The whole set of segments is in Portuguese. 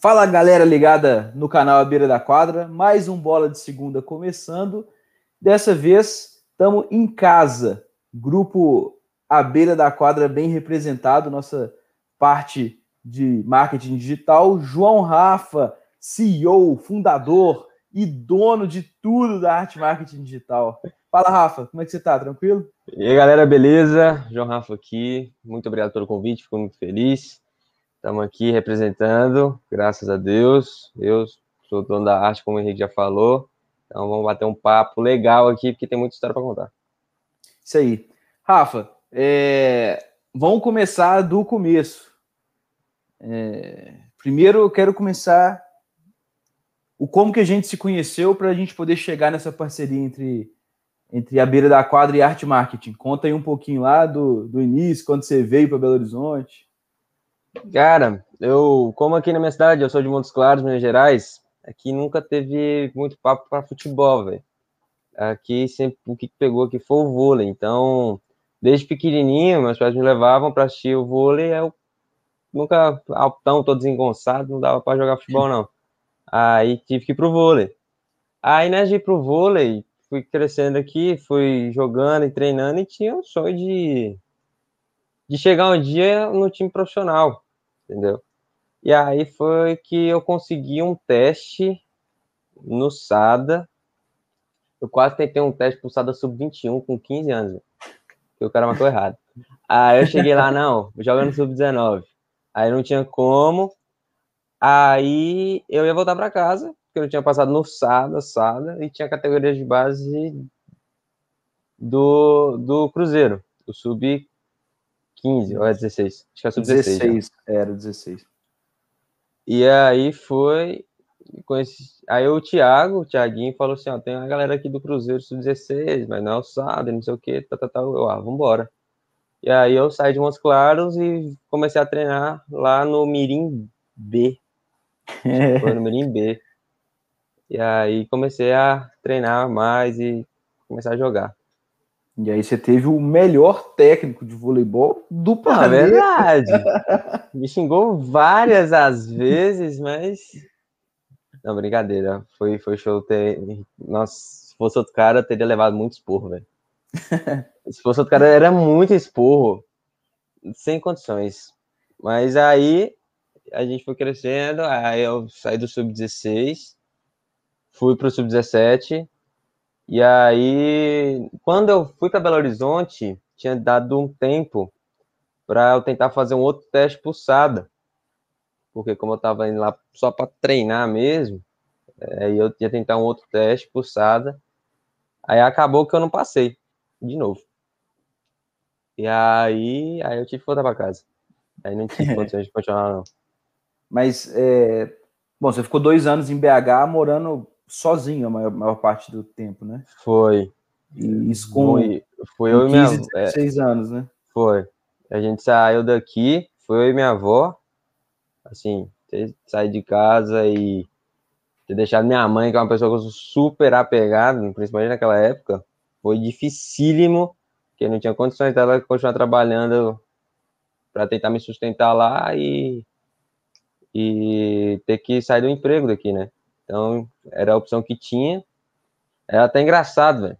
Fala galera ligada no canal A Beira da Quadra, mais um Bola de Segunda começando. Dessa vez estamos em casa, grupo A Beira da Quadra bem representado, nossa parte de marketing digital. João Rafa, CEO, fundador e dono de tudo da arte marketing digital. Fala Rafa, como é que você tá? Tranquilo? E aí galera, beleza? João Rafa aqui, muito obrigado pelo convite, fico muito feliz. Estamos aqui representando, graças a Deus. Eu sou dono da arte, como o Henrique já falou. Então vamos bater um papo legal aqui, porque tem muita história para contar. Isso aí. Rafa, é... vamos começar do começo. É... Primeiro eu quero começar o como que a gente se conheceu para a gente poder chegar nessa parceria entre, entre a beira da quadra e arte marketing. Conta aí um pouquinho lá do, do início, quando você veio para Belo Horizonte. Cara, eu, como aqui na minha cidade, eu sou de Montes Claros, Minas Gerais, aqui nunca teve muito papo para futebol, velho. Aqui sempre o que pegou aqui foi o vôlei. Então, desde pequenininho, meus pais me levavam para assistir o vôlei. Eu nunca, altão, todo desengonçado, não dava para jogar futebol, não. Aí tive que ir pro vôlei. Aí, né, de ir pro vôlei, fui crescendo aqui, fui jogando e treinando e tinha o sonho de, de chegar um dia no time profissional entendeu? E aí foi que eu consegui um teste no SADA. Eu quase tentei um teste pro SADA Sub-21 com 15 anos, que o cara marcou errado. Aí eu cheguei lá, não, jogando Sub-19. Aí não tinha como. Aí eu ia voltar para casa, porque eu tinha passado no SADA, SADA, e tinha categorias de base do, do Cruzeiro, o Sub 15 ou é 16? Acho que é sub-16. 16, era 16. E aí foi. Conheci, aí o Thiago, o Thiaguinho, falou assim: ó, tem uma galera aqui do Cruzeiro sub-16, mas não é SAD, não sei o que, tá, tá, tá. Eu, ah, vambora. E aí eu saí de Montes Claros e comecei a treinar lá no Mirim B. Foi no Mirim B. E aí comecei a treinar mais e começar a jogar. E aí você teve o melhor técnico de voleibol do planeta. É verdade. Me xingou várias às vezes, mas. Não, brincadeira. Foi, foi show ter. Nossa, se fosse outro cara, teria levado muito esporro, velho. se fosse outro cara, era muito esporro. Sem condições. Mas aí a gente foi crescendo, aí eu saí do sub-16, fui pro sub-17 e aí, quando eu fui para Belo Horizonte, tinha dado um tempo para eu tentar fazer um outro teste pulsada. Porque como eu estava indo lá só para treinar mesmo, aí eu ia tentar um outro teste pulsada. Aí acabou que eu não passei de novo. E aí, aí eu tive que voltar para casa. Aí não tive condições de continuar, não. Mas, é... bom, você ficou dois anos em BH morando sozinho a maior, maior parte do tempo, né? Foi. E isso com foi, foi eu 15, e minha 16 é, anos, né? Foi. A gente saiu daqui, foi eu e minha avó, assim, sair de casa e ter deixado minha mãe, que é uma pessoa que eu sou super apegada, principalmente naquela época, foi dificílimo, porque não tinha condições dela continuar trabalhando para tentar me sustentar lá e, e ter que sair do emprego daqui, né? Então, era a opção que tinha. Era até engraçado, velho.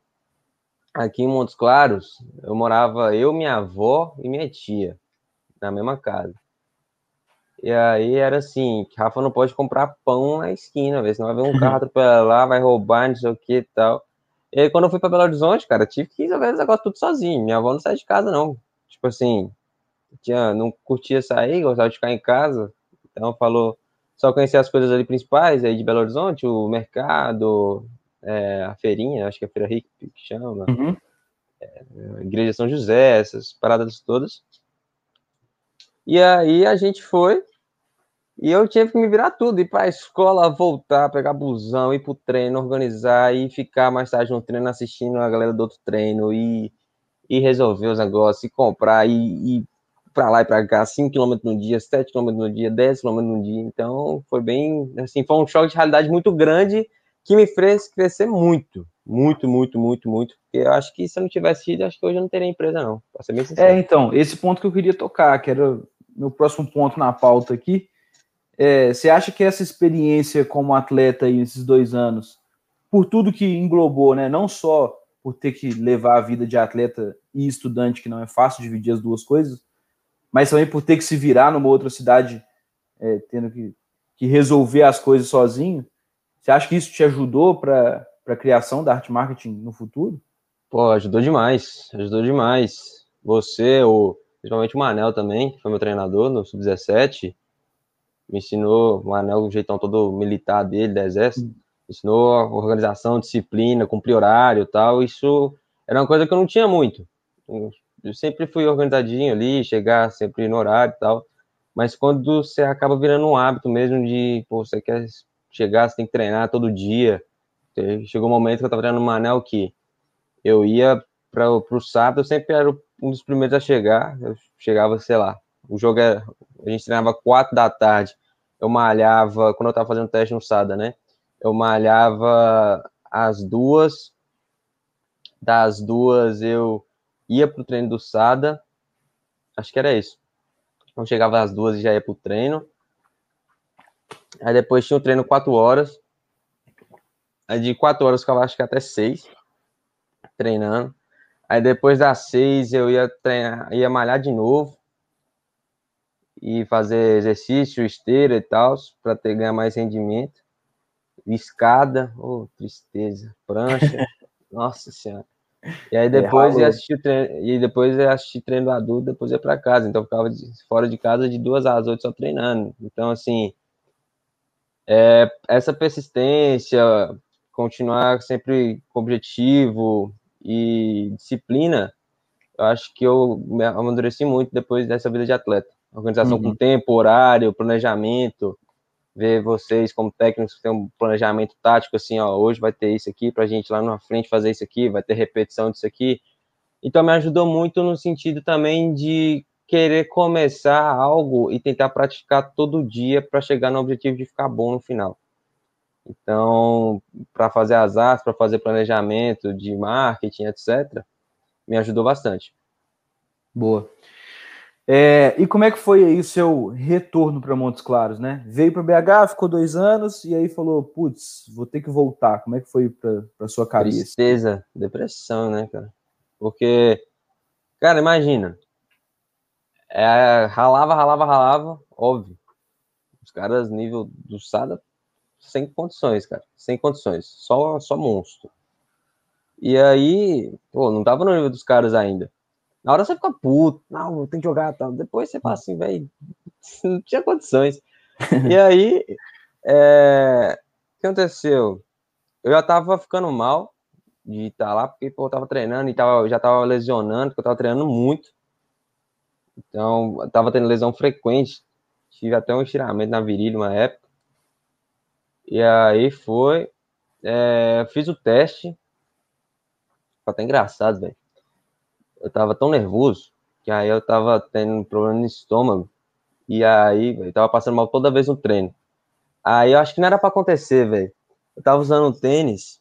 Aqui em Montes Claros, eu morava eu, minha avó e minha tia na mesma casa. E aí era assim, Rafa não pode comprar pão na esquina, velho, senão vai ver um carro atropelar lá, vai roubar, não sei o que e tal. E aí quando eu fui para Belo Horizonte, cara, tive que resolver esse negócio tudo sozinho. Minha avó não sai de casa, não. Tipo assim, tinha, não curtia sair, gostava de ficar em casa. Então falou, só conhecer as coisas ali principais aí de Belo Horizonte, o mercado, é, a feirinha, acho que é a Feira Rica que chama, uhum. é, a Igreja São José, essas paradas todas. E aí a gente foi e eu tive que me virar tudo, ir para a escola, voltar, pegar busão, ir para o treino, organizar e ficar mais tarde no treino assistindo a galera do outro treino e, e resolver os negócios, e comprar e, e para lá e para cá, 5 km no dia, 7 km no dia, 10 km no dia. Então, foi bem, assim, foi um choque de realidade muito grande que me fez crescer muito, muito, muito, muito, muito. Porque eu acho que se eu não tivesse ido, acho que hoje eu não teria empresa, não. Pra ser bem sincero. É, então, esse ponto que eu queria tocar, que era meu próximo ponto na pauta aqui. É, você acha que essa experiência como atleta aí, nesses dois anos, por tudo que englobou, né? Não só por ter que levar a vida de atleta e estudante, que não é fácil dividir as duas coisas, mas também por ter que se virar numa outra cidade, é, tendo que, que, resolver as coisas sozinho. Você acha que isso te ajudou para a criação da arte marketing no futuro? Pô, ajudou demais, ajudou demais. Você, ou principalmente o Manel também, que foi meu treinador no Sub-17, me ensinou, o Manel, o jeitão todo militar dele, do exército, ensinou a organização, disciplina, cumprir horário e tal. Isso era uma coisa que eu não tinha muito. Eu sempre fui organizadinho ali, chegar sempre no horário e tal. Mas quando você acaba virando um hábito mesmo de, pô, você quer chegar, você tem que treinar todo dia. Chegou um momento que eu tava treinando no Manel que eu ia para o sábado, eu sempre era um dos primeiros a chegar. Eu chegava, sei lá, o jogo era, a gente treinava quatro da tarde. Eu malhava, quando eu tava fazendo teste no SADA, né? eu malhava às duas, das duas eu ia pro treino do Sada, acho que era isso. Então chegava às duas e já ia pro treino. Aí depois tinha o treino quatro horas. Aí de quatro horas eu ficava acho que até seis treinando. Aí depois das seis eu ia treinar, ia malhar de novo e fazer exercício, esteira e tal, para ter ganhar mais rendimento escada, oh, tristeza, prancha, nossa senhora. E aí depois é, ia assistir treino, e depois ia assistir treino do adulto, depois ia para casa. Então ficava de, fora de casa de duas às oito só treinando. Então assim, é, essa persistência, continuar sempre com objetivo e disciplina, eu acho que eu me amadureci muito depois dessa vida de atleta. Organização uhum. com tempo, horário, planejamento, ver vocês como técnicos tem um planejamento tático assim, ó, hoje vai ter isso aqui para a gente lá na frente fazer isso aqui, vai ter repetição disso aqui. Então me ajudou muito no sentido também de querer começar algo e tentar praticar todo dia para chegar no objetivo de ficar bom no final. Então, para fazer as artes, para fazer planejamento de marketing, etc., me ajudou bastante. Boa. É, e como é que foi aí o seu retorno para Montes Claros, né? Veio para BH, ficou dois anos e aí falou, putz, vou ter que voltar. Como é que foi para sua cabeça? Tristeza, depressão, né, cara? Porque, cara, imagina, é, ralava, ralava, ralava, óbvio. Os caras nível do Sada sem condições, cara, sem condições, só só monstro. E aí, pô, não tava no nível dos caras ainda. Na hora você fica puto, não, tem que jogar tal. Depois você fala assim, velho, não tinha condições. e aí, é, o que aconteceu? Eu já tava ficando mal de estar lá, porque pô, eu tava treinando e tava, já tava lesionando, porque eu tava treinando muito. Então, eu tava tendo lesão frequente. Tive até um estiramento na virilha uma época. E aí foi. É, fiz o teste. Ficou até engraçado, velho eu tava tão nervoso que aí eu tava tendo um problema no estômago. E aí, eu tava passando mal toda vez no treino. Aí eu acho que não era para acontecer, velho. Eu tava usando um tênis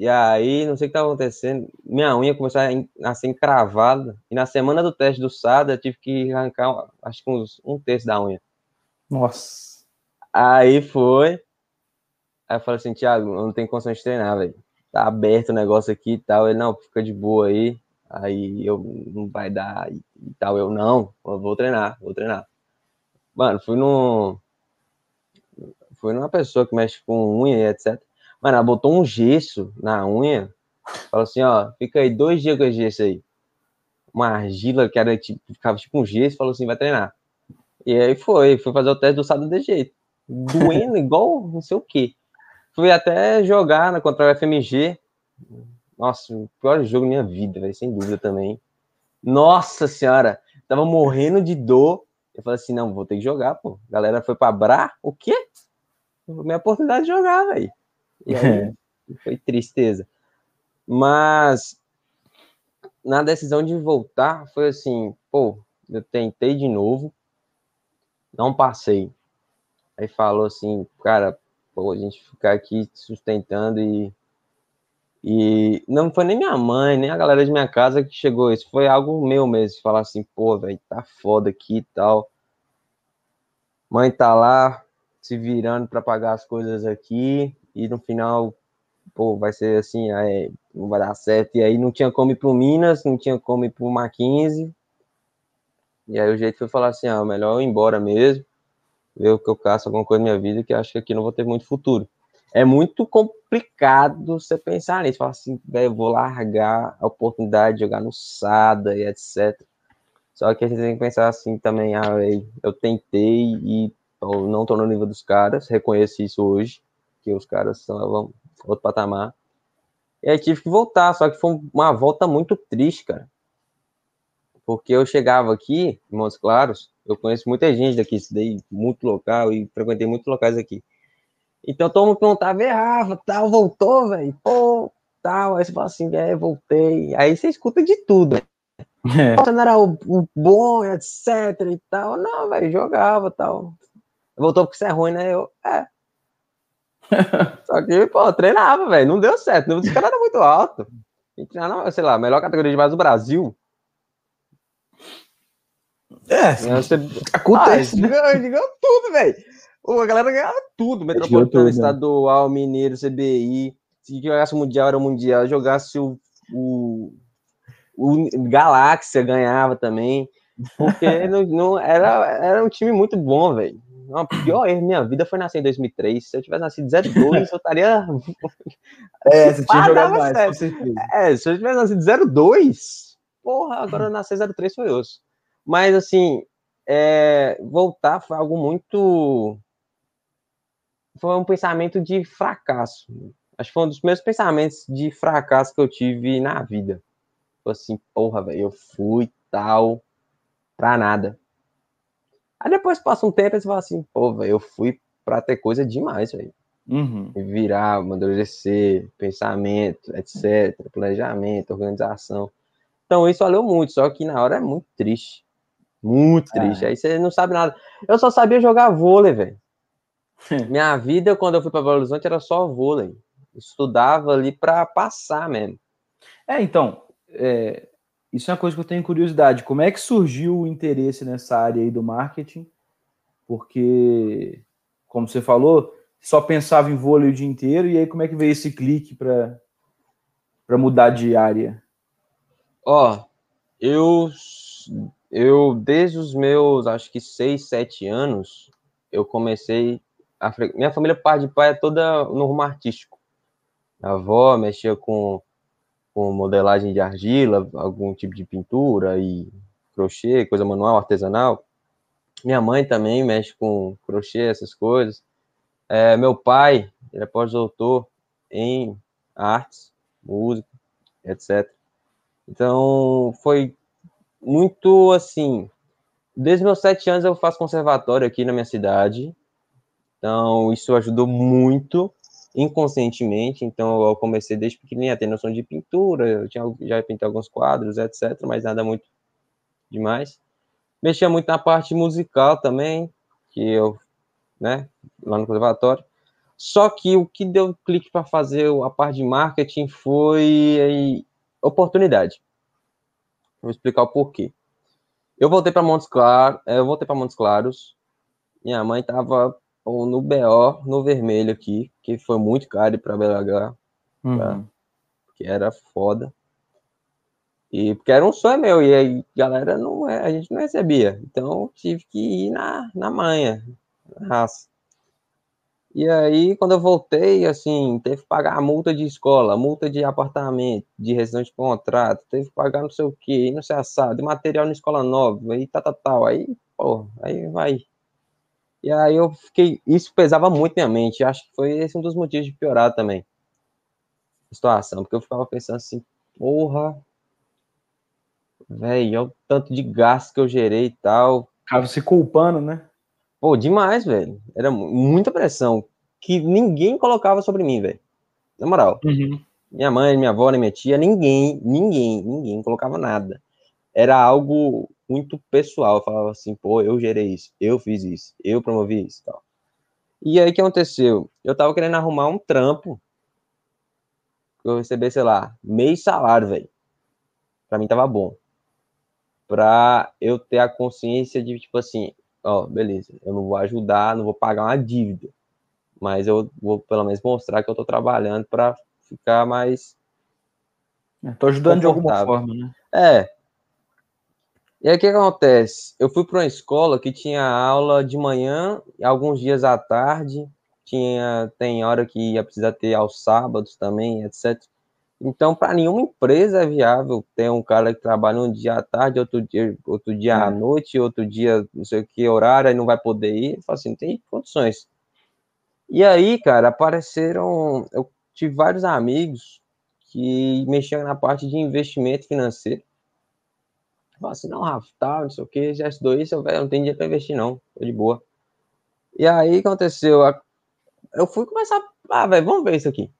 e aí, não sei o que tava acontecendo, minha unha começou a ser encravada. E na semana do teste do SADA, eu tive que arrancar, acho que uns, um terço da unha. Nossa. Aí foi. Aí eu falei assim, Thiago, eu não tenho condição de treinar, velho. Tá aberto o negócio aqui e tal. Ele, não, fica de boa aí. Aí eu não vai dar e, tal. Eu não, eu vou treinar, vou treinar. Mano, fui num. Fui numa pessoa que mexe com unha e etc. Mano, ela botou um gesso na unha. Falou assim, ó, fica aí dois dias com esse gesso aí. Uma argila que era tipo, ficava tipo um gesso, falou assim, vai treinar. E aí foi, fui fazer o teste do sábado de jeito. Doendo igual não sei o que. Fui até jogar contra o FMG. Nossa, o pior jogo da minha vida, véio, sem dúvida também. Nossa senhora, tava morrendo de dor. Eu falei assim, não, vou ter que jogar, pô. A galera foi pra Bra, o quê? Minha oportunidade de jogar, velho. E aí, foi tristeza. Mas, na decisão de voltar, foi assim, pô, eu tentei de novo, não passei. Aí falou assim, cara, pô, a gente ficar aqui sustentando e e não foi nem minha mãe, nem a galera de minha casa que chegou isso. Foi algo meu mesmo. Falar assim, pô, velho, tá foda aqui e tal. Mãe tá lá, se virando para pagar as coisas aqui e no final, pô, vai ser assim, aí não vai dar certo. E aí não tinha como ir pro Minas, não tinha como ir pro Mackenzie. E aí o jeito foi falar assim, ah, melhor eu ir embora mesmo, ver o que eu caço alguma coisa na minha vida, que acho que aqui não vou ter muito futuro. É muito complicado você pensar nisso, falar assim, velho, vou largar a oportunidade de jogar no SADA e etc. Só que a gente tem que pensar assim também, ah, eu tentei e eu não tô no nível dos caras, reconheço isso hoje, que os caras são outro patamar. E aí tive que voltar, só que foi uma volta muito triste, cara. Porque eu chegava aqui, em Montes Claros, eu conheço muita gente daqui, estudei muito local e frequentei muitos locais aqui. Então todo mundo perguntava, errava, tal, voltou, velho, pô, tal. Aí você fala assim, é, voltei. Aí você escuta de tudo, né? É. Você não era o, o, bom, etc e tal. Não, velho, jogava tal. Voltou porque você é ruim, né? Eu, é. Só que, pô, treinava, velho. Não deu certo. O nível dos era muito alto. A sei lá, melhor categoria de base do Brasil. É, você... acontece. Ah, né? ganhou, tudo, velho. A galera ganhava tudo. Metropolitano, tudo? Estadual, né? Mineiro, CBI. Se jogasse o Mundial, era o Mundial. Jogasse o, o, o Galáxia, ganhava também. Porque não, não, era, era um time muito bom, velho. Não, pior erro minha vida foi nascer em 2003. Se eu tivesse nascido 02, eu estaria. É, você tinha jogado mais, certo. com certeza. É, se eu tivesse nascido 02, porra, agora nasci 03 foi osso. Mas, assim, é, voltar foi algo muito. Foi um pensamento de fracasso. Acho que foi um dos meus pensamentos de fracasso que eu tive na vida. Foi assim, porra, velho, eu fui tal, pra nada. Aí depois passa um tempo e você fala assim, pô, velho, eu fui pra ter coisa demais, velho. Uhum. Virar, amadurecer, pensamento, etc., planejamento, organização. Então isso valeu muito, só que na hora é muito triste. Muito é. triste. Aí você não sabe nada. Eu só sabia jogar vôlei, velho. Minha vida, quando eu fui para Belo Horizonte, era só vôlei. Estudava ali para passar mesmo. É, então, é, isso é uma coisa que eu tenho curiosidade. Como é que surgiu o interesse nessa área aí do marketing? Porque, como você falou, só pensava em vôlei o dia inteiro, e aí como é que veio esse clique para mudar de área? Ó, eu, eu, desde os meus, acho que seis, sete anos, eu comecei. A, minha família, parte de pai, é toda no rumo artístico. A avó mexia com com modelagem de argila, algum tipo de pintura e crochê, coisa manual, artesanal. Minha mãe também mexe com crochê, essas coisas. É, meu pai, ele é pós-doutor em artes, música, etc. Então, foi muito assim. Desde meus sete anos eu faço conservatório aqui na minha cidade. Então, isso ajudou muito inconscientemente, então eu comecei desde pequenininho a ter noção de pintura, eu tinha, já pintei alguns quadros, etc, mas nada muito demais. Mexia muito na parte musical também, que eu, né, lá no conservatório. Só que o que deu clique para fazer a parte de marketing foi oportunidade. Vou explicar o porquê. Eu voltei para Montes Claros, eu voltei para Montes Claros. Minha mãe estava ou no BO, no vermelho aqui, que foi muito caro para BH, uhum. Tá? que era foda. E porque era um sonho meu, e aí galera não é, a gente não recebia. Então tive que ir na, na manha, na raça. E aí, quando eu voltei, assim, teve que pagar a multa de escola, multa de apartamento, de rescisão de contrato, teve que pagar não sei o que, não sei assado, de material na escola nova, e tal, tal, tal. Aí, pô, aí vai e aí eu fiquei. Isso pesava muito na minha mente. Acho que foi esse um dos motivos de piorar também a situação. Porque eu ficava pensando assim, porra. Velho, olha o tanto de gasto que eu gerei e tal. Ficava se culpando, né? Pô, demais, velho. Era muita pressão que ninguém colocava sobre mim, velho. Na moral. Uhum. Minha mãe, minha avó, minha tia, ninguém, ninguém, ninguém colocava nada. Era algo muito pessoal. Eu falava assim, pô, eu gerei isso, eu fiz isso, eu promovi isso tal. E aí o que aconteceu? Eu tava querendo arrumar um trampo que eu receber, sei lá, meio salário, velho. Pra mim tava bom. Pra eu ter a consciência de, tipo assim, ó, beleza, eu não vou ajudar, não vou pagar uma dívida, mas eu vou pelo menos mostrar que eu tô trabalhando para ficar mais. É, tô ajudando de alguma forma, né? É. E aí o que acontece? Eu fui para uma escola que tinha aula de manhã, alguns dias à tarde, tinha tem hora que ia precisar ter aos sábados também, etc. Então, para nenhuma empresa é viável ter um cara que trabalha um dia à tarde, outro dia, outro dia é. à noite, outro dia não sei o que horário, e não vai poder ir. Eu falo assim, não tem condições. E aí, cara, apareceram. Eu tive vários amigos que mexiam na parte de investimento financeiro. Eu assim, não, Rafa, tal, não sei o que, já estudou isso, eu não tenho dinheiro para investir, não, tô de boa. E aí aconteceu, eu fui começar, ah, velho, vamos ver isso aqui.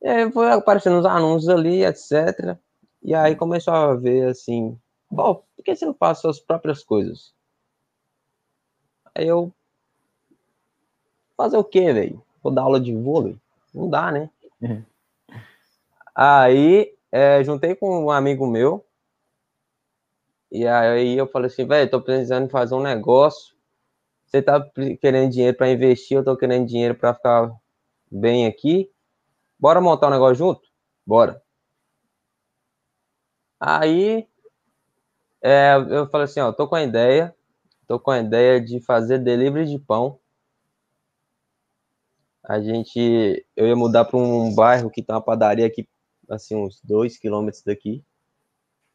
E aí foi aparecendo os anúncios ali, etc. E aí começou a ver assim, pô, por que você não faz suas próprias coisas? Aí eu. Fazer o quê, velho? Vou dar aula de vôlei? Não dá, né? Uhum. Aí é, juntei com um amigo meu. E aí eu falei assim, velho, tô precisando fazer um negócio. Você tá querendo dinheiro para investir, eu tô querendo dinheiro para ficar bem aqui. Bora montar um negócio junto? Bora. Aí é, eu falei assim, ó, tô com a ideia, tô com a ideia de fazer delivery de pão. A gente, eu ia mudar para um bairro que tem uma padaria aqui, assim, uns dois quilômetros daqui.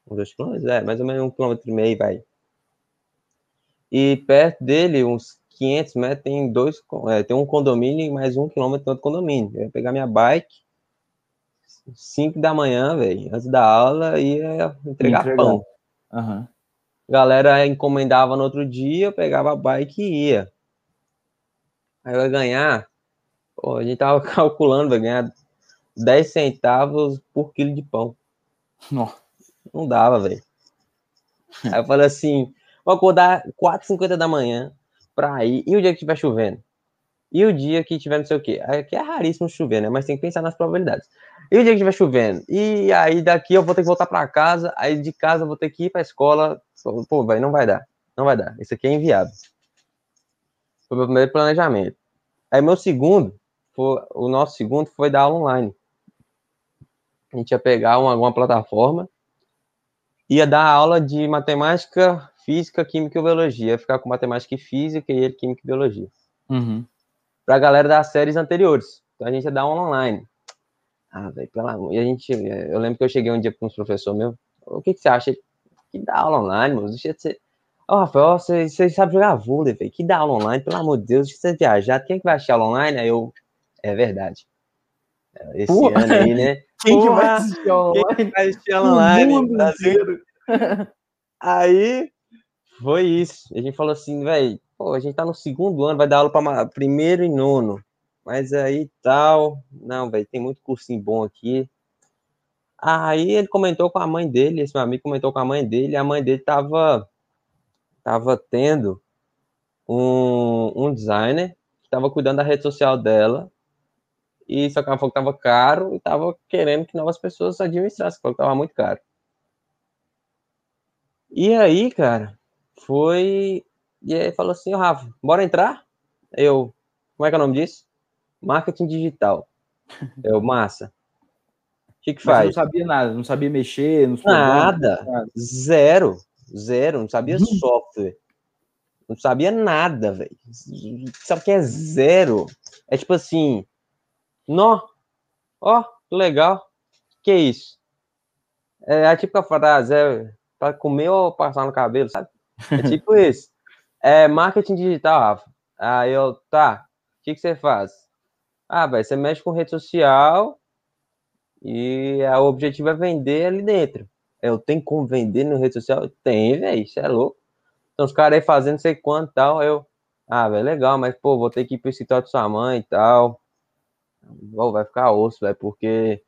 Uns dois quilômetros? É, mais ou menos um quilômetro e meio, vai. E perto dele, uns 500 metros, tem dois, é, tem um condomínio e mais um quilômetro do outro condomínio. Eu ia pegar minha bike, 5 da manhã, velho, antes da aula, ia entregar, entregar. pão. Uhum. Galera encomendava no outro dia, eu pegava a bike e ia. Aí eu ia ganhar, pô, a gente tava calculando, vai ganhar 10 centavos por quilo de pão. Não, não dava, velho. Aí eu falei assim, vou acordar 4h50 da manhã, pra ir. E o dia que estiver chovendo? E o dia que tiver não sei o quê? Aqui é raríssimo chover, né? Mas tem que pensar nas probabilidades. E o dia que estiver chovendo? E aí daqui eu vou ter que voltar para casa, aí de casa eu vou ter que ir para a escola. Pô, vai, não vai dar. Não vai dar. Isso aqui é inviável. Foi o meu primeiro planejamento. Aí meu segundo, foi, o nosso segundo foi dar aula online. A gente ia pegar uma, uma plataforma, ia dar aula de matemática física, química e biologia. Ficar com matemática e física e ele química e biologia. Uhum. Para a galera das séries anteriores. Então a gente ia dar aula online. Ah, velho, pelo amor. E a gente, eu lembro que eu cheguei um dia para uns professores meu. O que, que você acha? Que dá aula online, mano? Deixa de ser. Ó, oh, Rafael, você, você sabe jogar vôlei, velho. Que dá aula online, pelo amor de Deus, deixa você viajar. Quem é que vai achar aula online? Aí eu. É verdade. Esse Porra. ano aí, né? Quem que vai assistir online? Quem que vai assistir online? O mundo inteiro. Aí foi isso. A gente falou assim, velho, a gente tá no segundo ano, vai dar aula para primeiro e nono. Mas aí tal, não, velho, tem muito cursinho bom aqui. Aí ele comentou com a mãe dele, esse meu amigo comentou com a mãe dele, a mãe dele tava, tava tendo um, um designer que tava cuidando da rede social dela, e só que ela falou que tava caro e tava querendo que novas pessoas administrassem, falou que tava muito caro. E aí, cara, foi. E aí falou assim, oh, Rafa, bora entrar? Eu, como é que é o nome disso? Marketing digital. Eu, massa. O que, que faz? não sabia nada, não sabia mexer, não nada, nada. Zero. Zero, não sabia uhum. software. Não sabia nada, velho. Sabe o que é zero? É tipo assim, nó, ó, legal. Que é isso? É a típica frase, é para comer ou passar no cabelo, sabe? É tipo isso. É marketing digital, Rafa. Aí eu, tá, o que, que você faz? Ah, velho, você mexe com rede social e o objetivo é vender ali dentro. Eu tenho como vender na rede social? Tem, velho, isso é louco. Então os caras aí fazendo sei quanto tal, eu, ah, velho, legal, mas pô, vou ter que ir pro escritório de sua mãe e tal. Vai ficar osso, velho, porque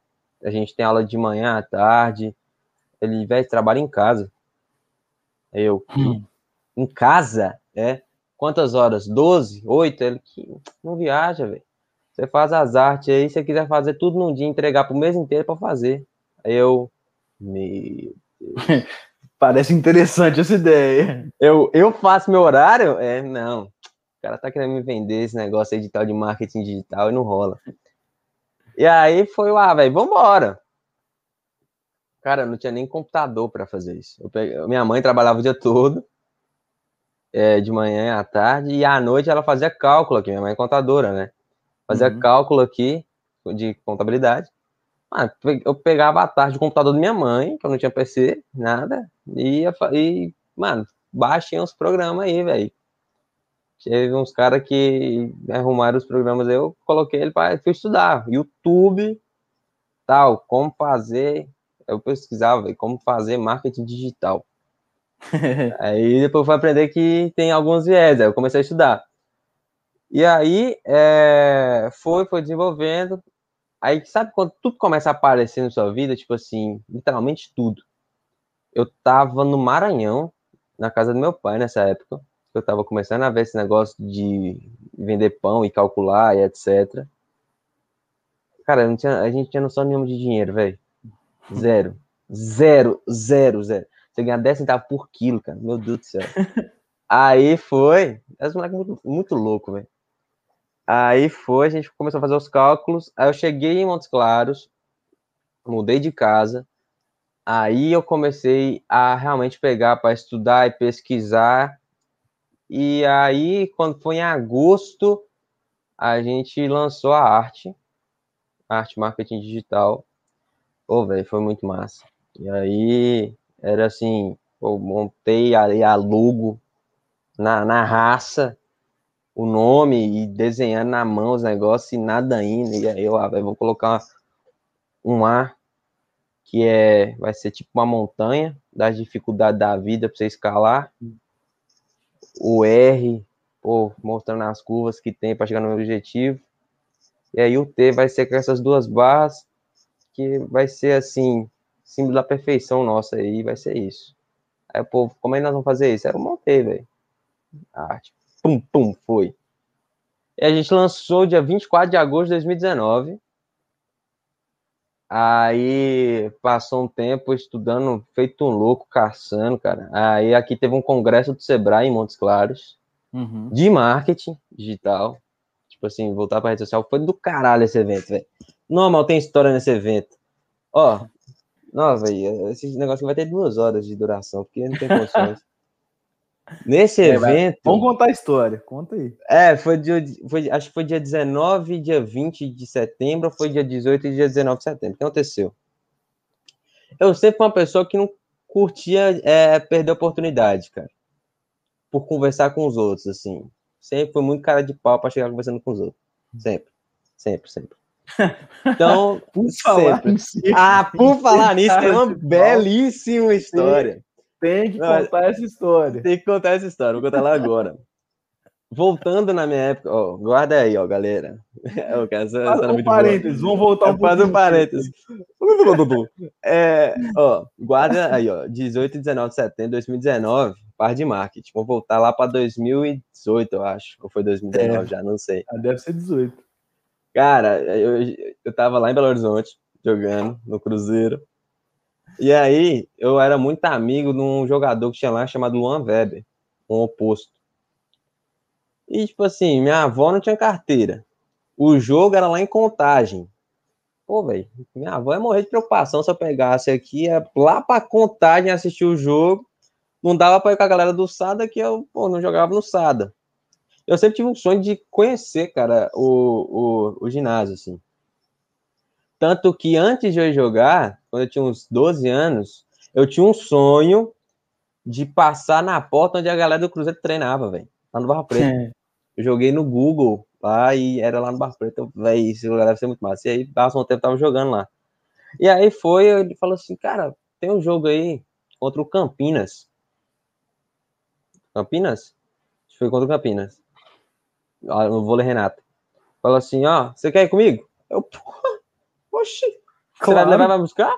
a gente tem aula de manhã à tarde. Ele, velho, trabalha em casa. Eu, hum. em casa, é? Quantas horas? 12? 8? Ele que não viaja, velho. Você faz as artes aí, se você quiser fazer tudo num dia, entregar pro mês inteiro para fazer. Aí eu, meu Deus. Parece interessante essa ideia. Eu, eu faço meu horário? É, não. O cara tá querendo me vender esse negócio aí de tal de marketing digital e não rola. E aí foi, ah, velho, vambora. Cara, não tinha nem computador para fazer isso. Peguei, minha mãe trabalhava o dia todo, é, de manhã à tarde, e à noite ela fazia cálculo aqui. Minha mãe é contadora, né? Fazia uhum. cálculo aqui de contabilidade. Ah, eu pegava a tarde o computador da minha mãe, que eu não tinha PC, nada, e, e mano, baixei uns programas aí, velho. Teve uns caras que arrumaram os programas eu coloquei ele para fui estudar. YouTube, tal, como fazer. Eu pesquisava como fazer marketing digital. aí depois fui aprender que tem alguns viés, aí eu comecei a estudar. E aí é, foi, foi desenvolvendo. Aí, sabe quando tudo começa a aparecer na sua vida? Tipo assim, literalmente tudo. Eu tava no Maranhão, na casa do meu pai nessa época. Eu tava começando a ver esse negócio de vender pão e calcular e etc. Cara, tinha, a gente tinha noção nenhuma de dinheiro, velho. Zero. Zero, zero, zero. Você ganha 10 centavos por quilo, cara. Meu Deus do céu. Aí foi. Esse moleque muito, muito louco, velho. Aí foi, a gente começou a fazer os cálculos. Aí eu cheguei em Montes Claros, mudei de casa. Aí eu comecei a realmente pegar para estudar e pesquisar. E aí, quando foi em agosto, a gente lançou a arte, arte marketing digital. Pô, velho, foi muito massa. E aí, era assim, eu montei ali a logo na, na raça, o nome e desenhando na mão os negócios e nada ainda. E aí eu, ah, vou colocar um A que é vai ser tipo uma montanha das dificuldades da vida para você escalar. O R, pô, mostrando as curvas que tem para chegar no objetivo. E aí o T vai ser com essas duas barras que vai ser assim, símbolo da perfeição nossa aí, vai ser isso. Aí o povo, como é que nós vamos fazer isso? Aí eu montei, velho. Arte pum, pum, foi. E a gente lançou dia 24 de agosto de 2019. Aí passou um tempo estudando, feito um louco, caçando, cara. Aí aqui teve um congresso do Sebrae em Montes Claros, uhum. de marketing digital. Tipo assim, voltar para rede social. Foi do caralho esse evento, velho. Normal, tem história nesse evento. Ó, nossa, velho, esse negócio vai ter duas horas de duração, porque não tem condições. Nesse é, evento. Vamos contar a história, conta aí. É, foi dia, foi, acho que foi dia 19, dia 20 de setembro, foi dia 18 e dia 19 de setembro. O que aconteceu? Eu sempre fui uma pessoa que não curtia é, perder oportunidade, cara. Por conversar com os outros, assim. Sempre foi muito cara de pau para chegar conversando com os outros. Sempre. Sempre, sempre. Então, por falar nisso. Ah, por falar nisso, tem uma belíssima história. Tem que contar essa história. Tem que contar essa história, vou contar lá agora. Voltando na minha época, ó, guarda aí, ó, galera. Eu quero, essa, Faz um parênteses, vamos voltar um Faz um parênteses. é, ó, guarda aí, ó, 18 e 19 de setembro de 2019, par de marketing. Vamos voltar lá para 2018, eu acho. Ou foi 2019 é. já, não sei. Ah, deve ser 18. Cara, eu, eu tava lá em Belo Horizonte, jogando no Cruzeiro. E aí, eu era muito amigo de um jogador que tinha lá chamado Luan Weber, um oposto. E, tipo assim, minha avó não tinha carteira. O jogo era lá em contagem. Pô, velho, minha avó ia morrer de preocupação se eu pegasse aqui, ia lá pra contagem assistir o jogo. Não dava pra ir com a galera do Sada, que eu, pô, não jogava no Sada. Eu sempre tive um sonho de conhecer, cara, o, o, o ginásio, assim. Tanto que antes de eu jogar, quando eu tinha uns 12 anos, eu tinha um sonho de passar na porta onde a galera do Cruzeiro treinava, velho. Lá no Barra Preta. É. Eu joguei no Google lá e era lá no Barra Preta. Velho, esse lugar deve ser muito massa. E aí, passou um tempo, tava jogando lá. E aí foi, ele falou assim, cara, tem um jogo aí contra o Campinas. Campinas? Foi contra o Campinas. No vôlei Renato. Falou assim, ó, você quer ir comigo? Eu, porra, Oxi, claro. você vai levar vai buscar?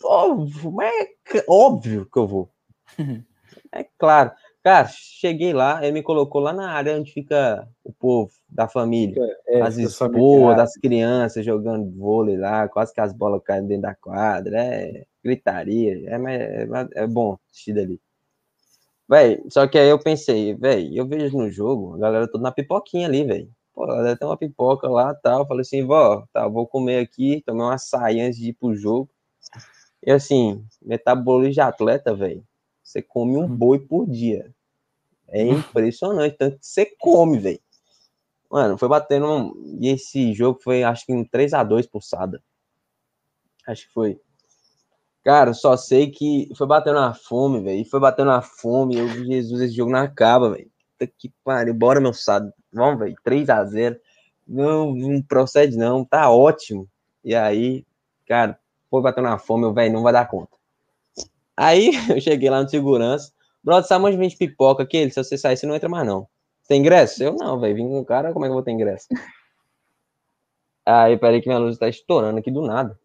Pô, é óbvio que eu vou. é claro. Cara, cheguei lá, ele me colocou lá na área onde fica o povo da família. É, as esposas, das crianças jogando vôlei lá, quase que as bolas caem dentro da quadra. É, gritaria. É, é, é bom assistir dali. Véi, só que aí eu pensei, véi, eu vejo no jogo, a galera toda na pipoquinha ali, véi. Pô, ela tem uma pipoca lá tal. Eu falei assim, vó, tá, vou comer aqui, tomar um açaí antes de ir pro jogo. E assim, metabolismo de atleta, velho. Você come um boi por dia. É impressionante, tanto que você come, velho. Mano, foi batendo. Um... E esse jogo foi, acho que um 3x2 por Sada. Acho que foi. Cara, só sei que foi batendo a fome, velho. Foi batendo a fome. Eu, Jesus, esse jogo não acaba, velho. Que pariu. Bora, meu Sada. Vamos, velho. 3x0. Não, não procede, não. Tá ótimo. E aí, cara, foi batendo a fome. Eu, velho, não vai dar conta. Aí eu cheguei lá no segurança. Brother, sabe onde vende pipoca aqui? Se você sair, você não entra mais, não. Tem ingresso? Eu não, velho. Vim com um cara, como é que eu vou ter ingresso? Aí, peraí que minha luz tá estourando aqui do nada.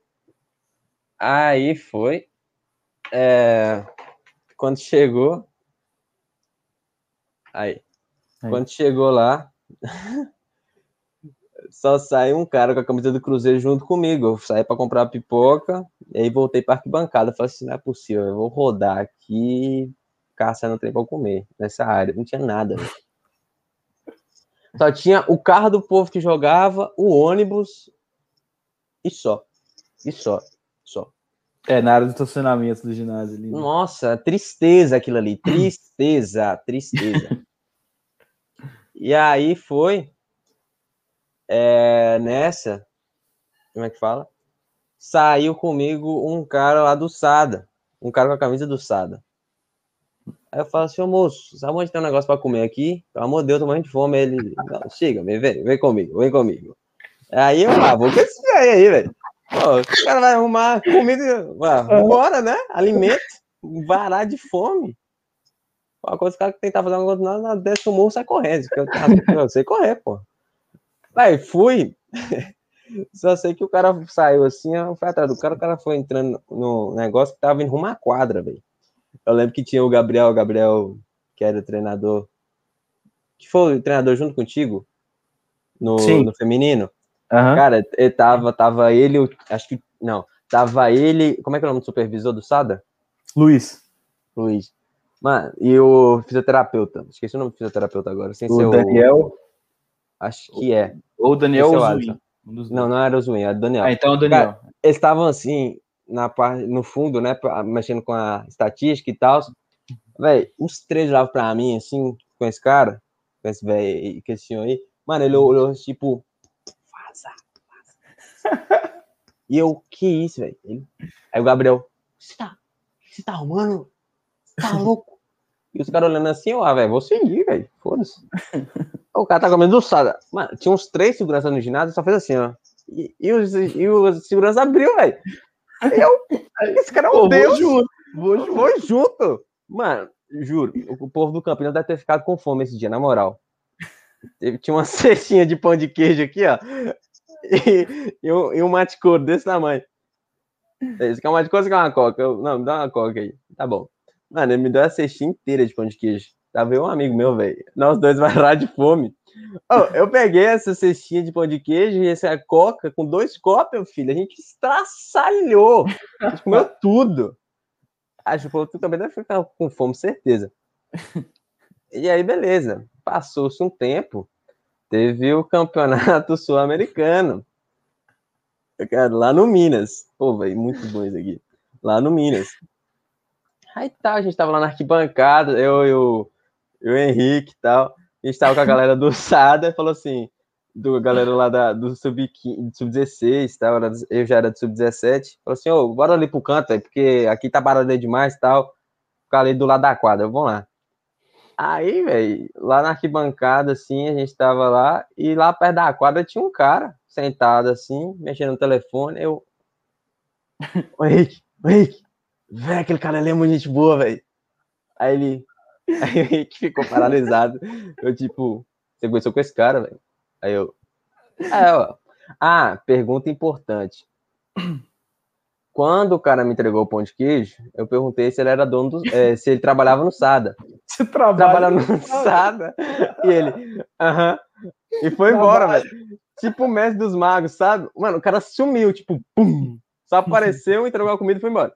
Aí foi. É... Quando chegou. Aí. Aí. Quando chegou lá. só saiu um cara com a camisa do Cruzeiro junto comigo. Eu saí para comprar pipoca, e aí voltei para arquibancada. Falei assim: não é possível, eu vou rodar aqui, caçando trem para comer nessa área. Não tinha nada. Só tinha o carro do povo que jogava, o ônibus e só. E só. Só. É, na área do estacionamento do ginásio ali. Né? Nossa, tristeza aquilo ali. Tristeza, tristeza. e aí foi é, nessa, como é que fala? Saiu comigo um cara lá do Sada, um cara com a camisa do Sada. Aí eu falo assim, moço, sabe onde tem um negócio para comer aqui? Pelo amor de Deus, tô morrendo de fome. Ele, não, chega, vem, vem, vem comigo, vem comigo. Aí eu, ah, vou com esse velho aí, velho. o cara vai arrumar comida, ah, bora, né? Alimento, varar de fome. Uma coisa que o cara tentar fazer uma coisa, na desce o morro, sai correndo. Eu, eu sei correr, pô. Aí fui. Só sei que o cara saiu assim, foi atrás do cara, o cara foi entrando no negócio que tava indo rumo à quadra, velho. Eu lembro que tinha o Gabriel, o Gabriel, que era o treinador, que foi o treinador junto contigo no, no feminino. Uhum. Cara, ele tava, tava ele, acho que, não, tava ele, como é que é o nome do supervisor do SADA? Luiz. Luiz. Mano, e o fisioterapeuta, esqueci o nome do fisioterapeuta agora, sem o ser Daniel. O... Acho que é. Ou Daniel ou Zuin. não, não era o Zuin, era o Daniel. Ah, então é o Daniel. Cara, eles estavam assim, na parte, no fundo, né, mexendo com a estatística e tal. Velho, os três olhavam pra mim, assim, com esse cara, com esse velho, com esse senhor aí. Mano, ele olhou, tipo, vaza, vaza. e eu, que isso, velho? Aí o Gabriel, você tá, você tá arrumando? Você tá louco? E os caras olhando assim, ó, ah, velho, vou seguir, velho, foda-se. O cara tá comendo doçada. Mano, tinha uns três seguranças no ginásio, só fez assim, ó. E, e, os, e o segurança abriu, velho. Eu, esse cara é um Pô, Deus. Vou junto, vou junto. Vou junto. Mano, juro, o povo do Campinas deve ter ficado com fome esse dia, na moral. Tinha uma cestinha de pão de queijo aqui, ó. E, e, um, e um mate cor desse tamanho. Esse aqui é um mate cor, esse aqui é uma coca. Eu, não, me dá uma coca aí. Tá bom. Mano, ele me deu a cestinha inteira de pão de queijo. Tava eu um amigo meu, velho. Nós dois vai de fome. Oh, eu peguei essa cestinha de pão de queijo e essa coca com dois copos, meu filho. A gente estraçalhou. A gente comeu tudo. Acho que tu também deve ficar com fome, certeza. E aí, beleza. Passou-se um tempo. Teve o campeonato sul-americano. Lá no Minas. Pô, velho, muito bom isso aqui. Lá no Minas. Aí tá, a gente tava lá na arquibancada, eu e o Henrique e tal. A gente tava com a galera do SADA falou assim, do galera lá da, do Sub-16 sub tal, eu já era do Sub-17, falou assim, ô, bora ali pro canto, porque aqui tá parado demais e tal. Ficar ali do lado da quadra, vamos lá. Aí, velho, lá na arquibancada, assim, a gente tava lá, e lá perto da quadra tinha um cara sentado assim, mexendo no telefone. Eu. Ô Henrique, ô Henrique, velho, aquele cara ali é muito gente boa, velho. Aí ele, Aí o Henrique ficou paralisado. Eu, tipo, você conheceu com esse cara, velho? Aí eu. É, ó. Ah, pergunta importante. Quando o cara me entregou o pão de queijo, eu perguntei se ele era dono do. É, se ele trabalhava no SADA. Você trabalha no SADA? E ele, aham. Uh -huh. E foi embora, velho. Tipo o mestre dos magos, sabe? Mano, o cara sumiu, tipo, pum. Só apareceu, entregou a comida e foi embora.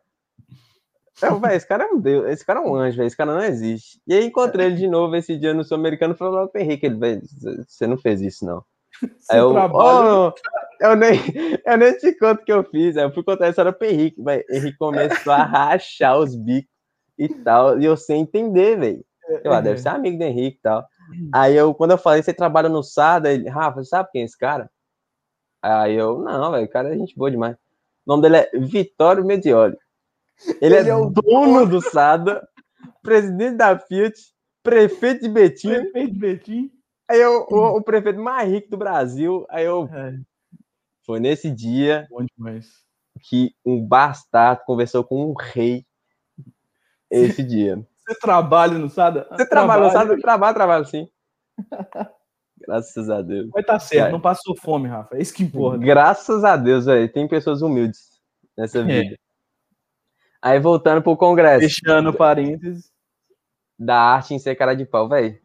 Eu, véio, esse cara é um Deus, esse cara é um anjo, véio, esse cara não existe. E aí encontrei ele de novo esse dia no Sul-Americano e falou pro Henrique, ele, véio, você não fez isso, não. Aí eu, oh, eu, nem, eu nem te conto o que eu fiz. Aí eu fui contar essa história pro Henrique, véio. Henrique começou a rachar os bicos e tal, e eu sem entender, velho. Eu, ah, deve ser amigo do Henrique e tal. Aí eu, quando eu falei, você trabalha no SADA, ele, Rafa, você sabe quem é esse cara? Aí eu, não, velho, o cara é gente boa demais. O nome dele é Vitório Medioli. Ele, ele é, é, o dono do SADA, presidente da Fiat, prefeito de Betim. Prefeito de Betim. Aí eu, o, o, prefeito mais rico do Brasil. Aí eu. É. Foi nesse dia que um bastardo conversou com um rei esse dia. Você trabalha no SADA? Você trabalha no SADA? Trabalho, trabalho sim. Graças a Deus. Vai estar tá certo, é. não passou fome, Rafa. É isso que importa. Graças a Deus, velho. Tem pessoas humildes nessa é. vida. Aí voltando pro congresso. Fechando parênteses. Da arte em ser cara de pau, velho.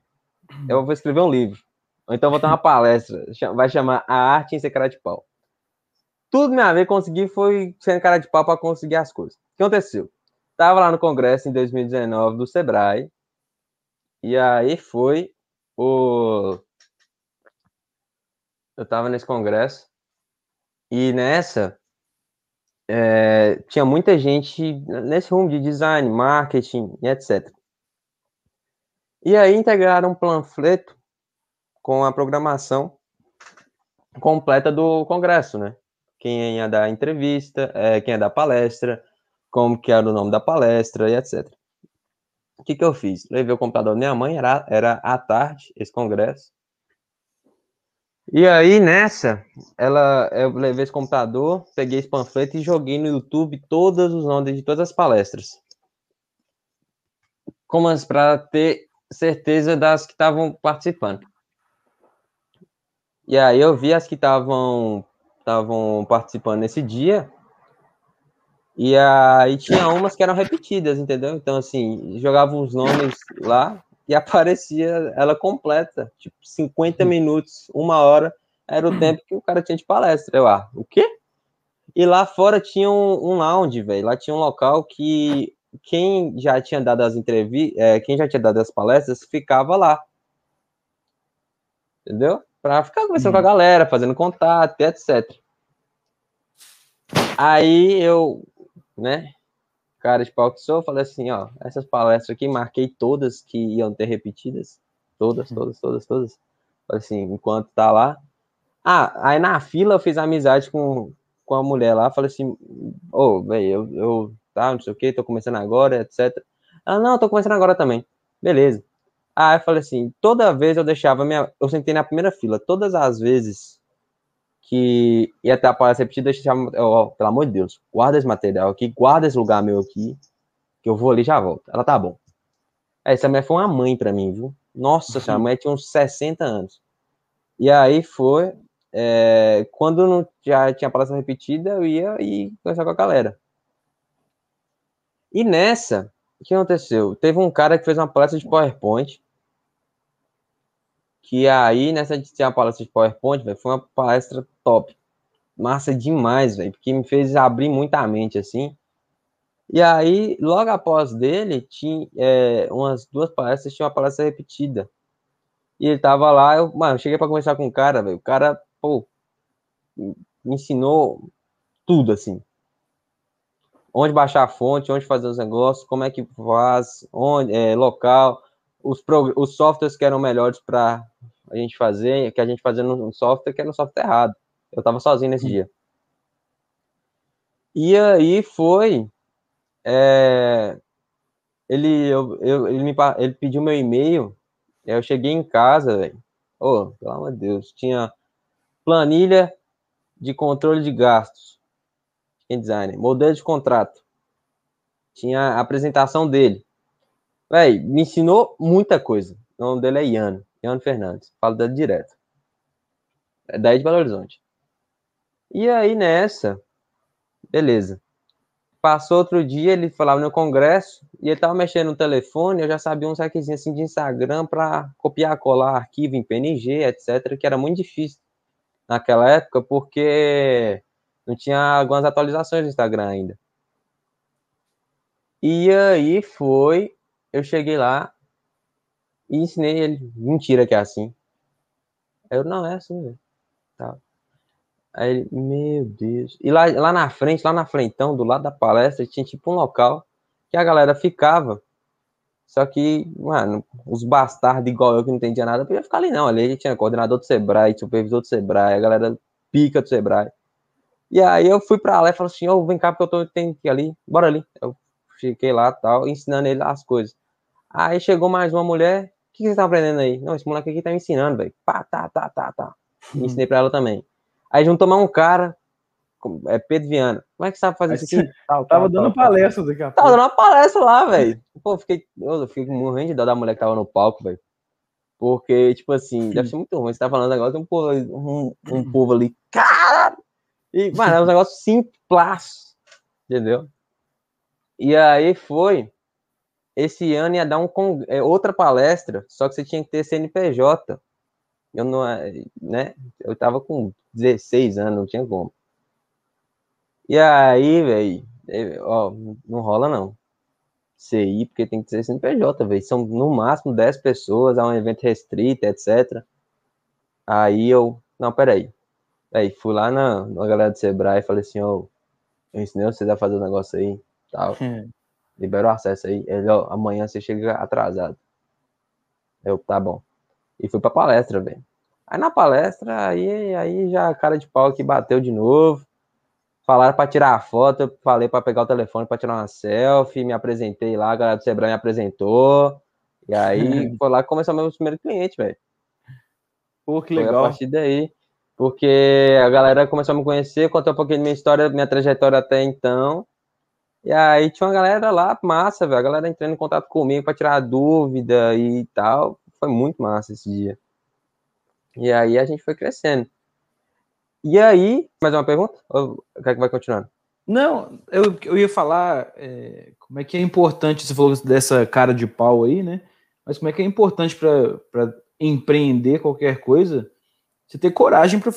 Eu vou escrever um livro. Ou então vou ter uma palestra. Vai chamar A Arte em ser cara de pau. Tudo minha vez consegui foi sendo cara de pau para conseguir as coisas. O que aconteceu? Tava lá no congresso em 2019 do Sebrae. E aí foi o. Eu tava nesse congresso. E nessa, é, tinha muita gente nesse rumo de design, marketing etc. E aí integraram um panfleto com a programação completa do congresso, né? Quem ia dar entrevista, é, quem ia dar palestra, como que era o nome da palestra e etc. O que que eu fiz? Levei o computador da minha mãe, era, era à tarde esse congresso. E aí, nessa, ela, eu levei esse computador, peguei esse panfleto e joguei no YouTube todos os nomes de todas as palestras. Como para ter certeza das que estavam participando. E aí eu vi as que estavam estavam participando nesse dia. E aí tinha umas que eram repetidas, entendeu? Então, assim, jogava os nomes lá, e aparecia ela completa, tipo 50 hum. minutos, uma hora, era o tempo que o cara tinha de palestra. Eu, ah, o quê? E lá fora tinha um, um lounge, velho. Lá tinha um local que quem já tinha dado as entrevistas, é, quem já tinha dado as palestras, ficava lá. Entendeu? Pra ficar conversando com a hum. galera, fazendo contato, etc. Aí eu, né, cara de pau que sou, falei assim, ó, essas palestras aqui, marquei todas que iam ter repetidas, todas, todas, todas, todas, assim, enquanto tá lá. Ah, aí na fila eu fiz amizade com, com a mulher lá, falei assim, ô, oh, velho, eu, eu, tá, não sei o que, tô começando agora, etc. Ah, não, tô começando agora também. Beleza. Aí eu falei assim, toda vez eu deixava minha, eu sentei na primeira fila, todas as vezes que ia ter a palestra repetida, oh, pelo amor de Deus, guarda esse material aqui, guarda esse lugar meu aqui, que eu vou ali e já volto. Ela tá bom. Essa mulher foi uma mãe para mim, viu? Nossa senhora, a mulher tinha uns 60 anos. E aí foi, é, quando não, já tinha palestra repetida, eu ia e conversar com a galera. E nessa, o que aconteceu? Teve um cara que fez uma palestra de PowerPoint, que aí, nessa de ter uma palestra de PowerPoint, foi uma palestra top. Massa demais, velho, porque me fez abrir muita mente, assim. E aí, logo após dele, tinha é, umas duas palestras, tinha uma palestra repetida. E ele tava lá, eu, mano, eu cheguei para conversar com o cara, velho. O cara, pô, me ensinou tudo, assim. Onde baixar a fonte, onde fazer os negócios, como é que faz, onde, é, local, os, os softwares que eram melhores para a gente fazer, que a gente fazia no software que era no software errado. Eu estava sozinho nesse dia. E aí foi. É, ele, eu, eu, ele, me, ele pediu meu e-mail. Eu cheguei em casa, velho. Oh, pelo amor de Deus. Tinha planilha de controle de gastos. Em design. Modelo de contrato. Tinha a apresentação dele. Véi, me ensinou muita coisa. O nome dele é Ian, Ian Fernandes. Falo dele direto. É daí de Belo Horizonte. E aí nessa, beleza. Passou outro dia, ele falava no congresso, e ele tava mexendo no telefone, eu já sabia uns requisitos assim de Instagram para copiar, colar arquivo em PNG, etc, que era muito difícil naquela época, porque não tinha algumas atualizações do Instagram ainda. E aí foi, eu cheguei lá e ensinei ele, mentira que é assim. Eu, não, é assim. Tá. Aí ele, meu Deus. E lá, lá na frente, lá na frentão, do lado da palestra, tinha tipo um local que a galera ficava. Só que, mano, os bastardos igual eu que não entendia nada, podia ficar ali não. Ali tinha coordenador do Sebrae, supervisor do Sebrae, a galera pica do Sebrae. E aí eu fui pra lá e falei assim, ô, oh, vem cá porque eu tô tendo que ir ali, bora ali. Eu fiquei lá tal, ensinando ele as coisas. Aí chegou mais uma mulher, o que, que você tá aprendendo aí? Não, esse moleque aqui tá me ensinando, velho. Pá, tá, tá, tá, tá. Hum. Ensinei pra ela também. Aí juntou mais um cara, é Pedro Viana. Como é que sabe fazer isso aqui? Tal, tava tal, dando tal, palestra daqui a pouco. Tava dando uma palestra lá, velho. Pô, fiquei, eu fiquei morrendo de dó da mulher que tava no palco, velho. Porque, tipo assim, deve ser muito ruim. Você tá falando agora, tem um povo, um, um povo ali, cara! E, mano, é um negócio simples, entendeu? E aí foi. Esse ano ia dar um, é, outra palestra, só que você tinha que ter CNPJ. Eu não, é, né? Eu tava com 16 anos, não tinha como. E aí, velho, é, ó, não rola não. CI, porque tem que ser CNPJ, velho. São no máximo 10 pessoas, é um evento restrito, etc. Aí eu, não, peraí. Aí fui lá na, na galera do Sebrae e falei assim, ó, eu ensinei vocês a fazer o um negócio aí, tal. Hum. Libera o acesso aí. Ele, ó, amanhã você chega atrasado. Eu, tá bom. E fui pra palestra, velho. Aí na palestra, aí, aí já a cara de pau que bateu de novo. Falaram para tirar a foto, eu falei para pegar o telefone para tirar uma selfie, me apresentei lá, a galera do Sebrae me apresentou. E aí foi lá que começou meu primeiro cliente, velho. Pô, que legal. Foi a partir daí. Porque a galera começou a me conhecer, contou um pouquinho da minha história, minha trajetória até então. E aí tinha uma galera lá, massa, velho. A galera entrando em contato comigo para tirar dúvida e tal. Foi muito massa esse dia. E aí a gente foi crescendo. E aí, mais uma pergunta? Ou quer que vai continuando? Não, eu, eu ia falar é, como é que é importante, você falou dessa cara de pau aí, né? Mas como é que é importante para empreender qualquer coisa, você ter coragem para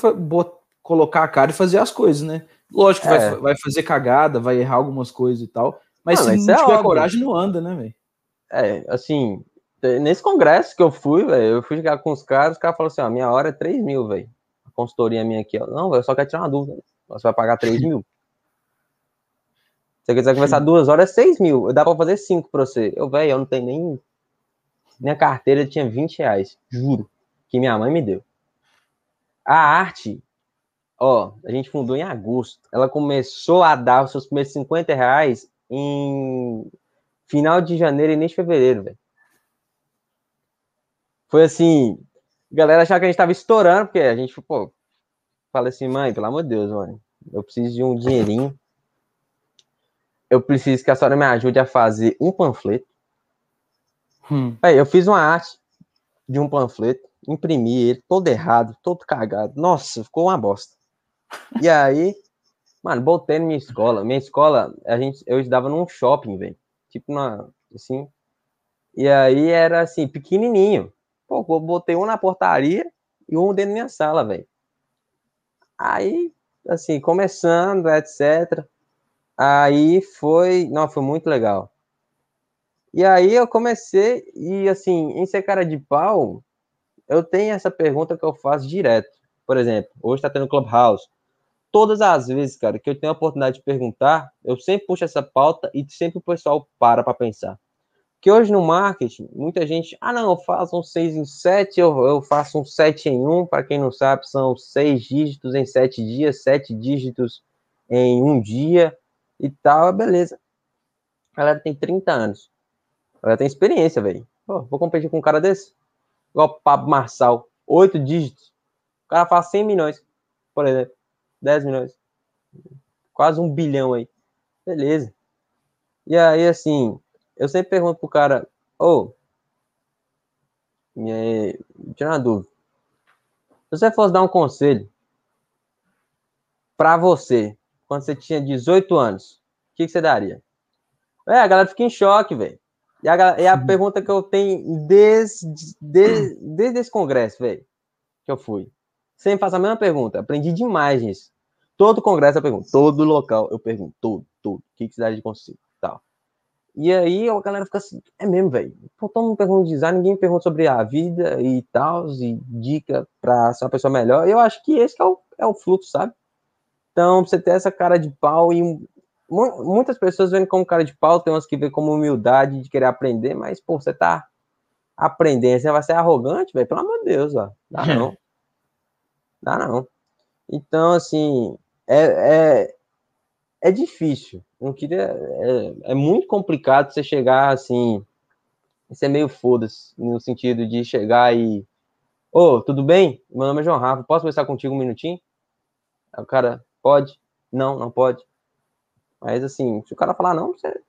colocar a cara e fazer as coisas, né? Lógico que é. vai, vai fazer cagada, vai errar algumas coisas e tal, mas não, se não é tiver óbvio. coragem, não anda, né, velho? É, assim, nesse congresso que eu fui, velho, eu fui jogar com os caras, os caras falaram assim, ó, minha hora é 3 mil, velho consultoria minha aqui, ó. Não, eu só quero tirar uma dúvida. Você vai pagar 3 mil. Se você quiser conversar duas horas, é 6 mil. Dá pra fazer 5 pra você. Eu, velho, eu não tenho nem. Minha carteira tinha 20 reais. Juro. Que minha mãe me deu. A arte, ó, a gente fundou em agosto. Ela começou a dar os seus primeiros 50 reais em final de janeiro e início de fevereiro, velho. Foi assim, a galera achava que a gente tava estourando, porque a gente, pô, fala assim, mãe, pelo amor de Deus, mãe, eu preciso de um dinheirinho. Eu preciso que a senhora me ajude a fazer um panfleto. Hum. Aí, eu fiz uma arte de um panfleto, imprimi ele todo errado, todo cagado. Nossa, ficou uma bosta. E aí, mano, botei na minha escola. Minha escola, a gente, eu estudava num shopping, velho. Tipo, na, assim. E aí era assim, pequenininho. Pô, botei um na portaria e um dentro da minha sala, velho. Aí, assim, começando, etc. Aí foi, não, foi muito legal. E aí eu comecei, e assim, em ser cara de pau, eu tenho essa pergunta que eu faço direto. Por exemplo, hoje tá tendo Clubhouse. Todas as vezes, cara, que eu tenho a oportunidade de perguntar, eu sempre puxo essa pauta e sempre o pessoal para para pensar. Que hoje no marketing, muita gente, ah, não, eu faço um 6 em 7, eu, eu faço um 7 em 1, para quem não sabe, são 6 dígitos em 7 dias, 7 dígitos em um dia e tal, beleza. A galera tem 30 anos. Ela tem experiência, velho. Vou competir com um cara desse? Igual o Pablo Marçal, 8 dígitos. O cara faz 100 milhões, por exemplo. 10 milhões. Quase um bilhão aí. Beleza. E aí, assim, eu sempre pergunto pro cara, ô, oh, tira uma dúvida. Se você fosse dar um conselho para você, quando você tinha 18 anos, o que, que você daria? É, a galera fica em choque, velho. E a, e a pergunta que eu tenho desde, desde, desde esse congresso, velho, que eu fui. Sempre faço a mesma pergunta. Aprendi demais nisso. Todo congresso eu pergunto, todo local eu pergunto, todo, todo. O que, daria de conselho? Tal. E aí a galera fica assim, é mesmo, velho. Todo mundo pergunta de design, ninguém pergunta sobre a vida e tal, e dica pra ser uma pessoa melhor. Eu acho que esse que é, o, é o fluxo, sabe? Então, você ter essa cara de pau e muitas pessoas veem como cara de pau, tem umas que vê como humildade de querer aprender, mas, pô, você tá aprendendo, você vai ser arrogante, velho, pelo amor de Deus, ó. Dá não. Dá não. Então, assim, é, é, é difícil. Não queria. É, é muito complicado você chegar assim. Isso é meio foda-se, no sentido de chegar e. Ô, oh, tudo bem? Meu nome é João Rafa, posso conversar contigo um minutinho? O cara, pode? Não, não pode. Mas assim, se o cara falar não, você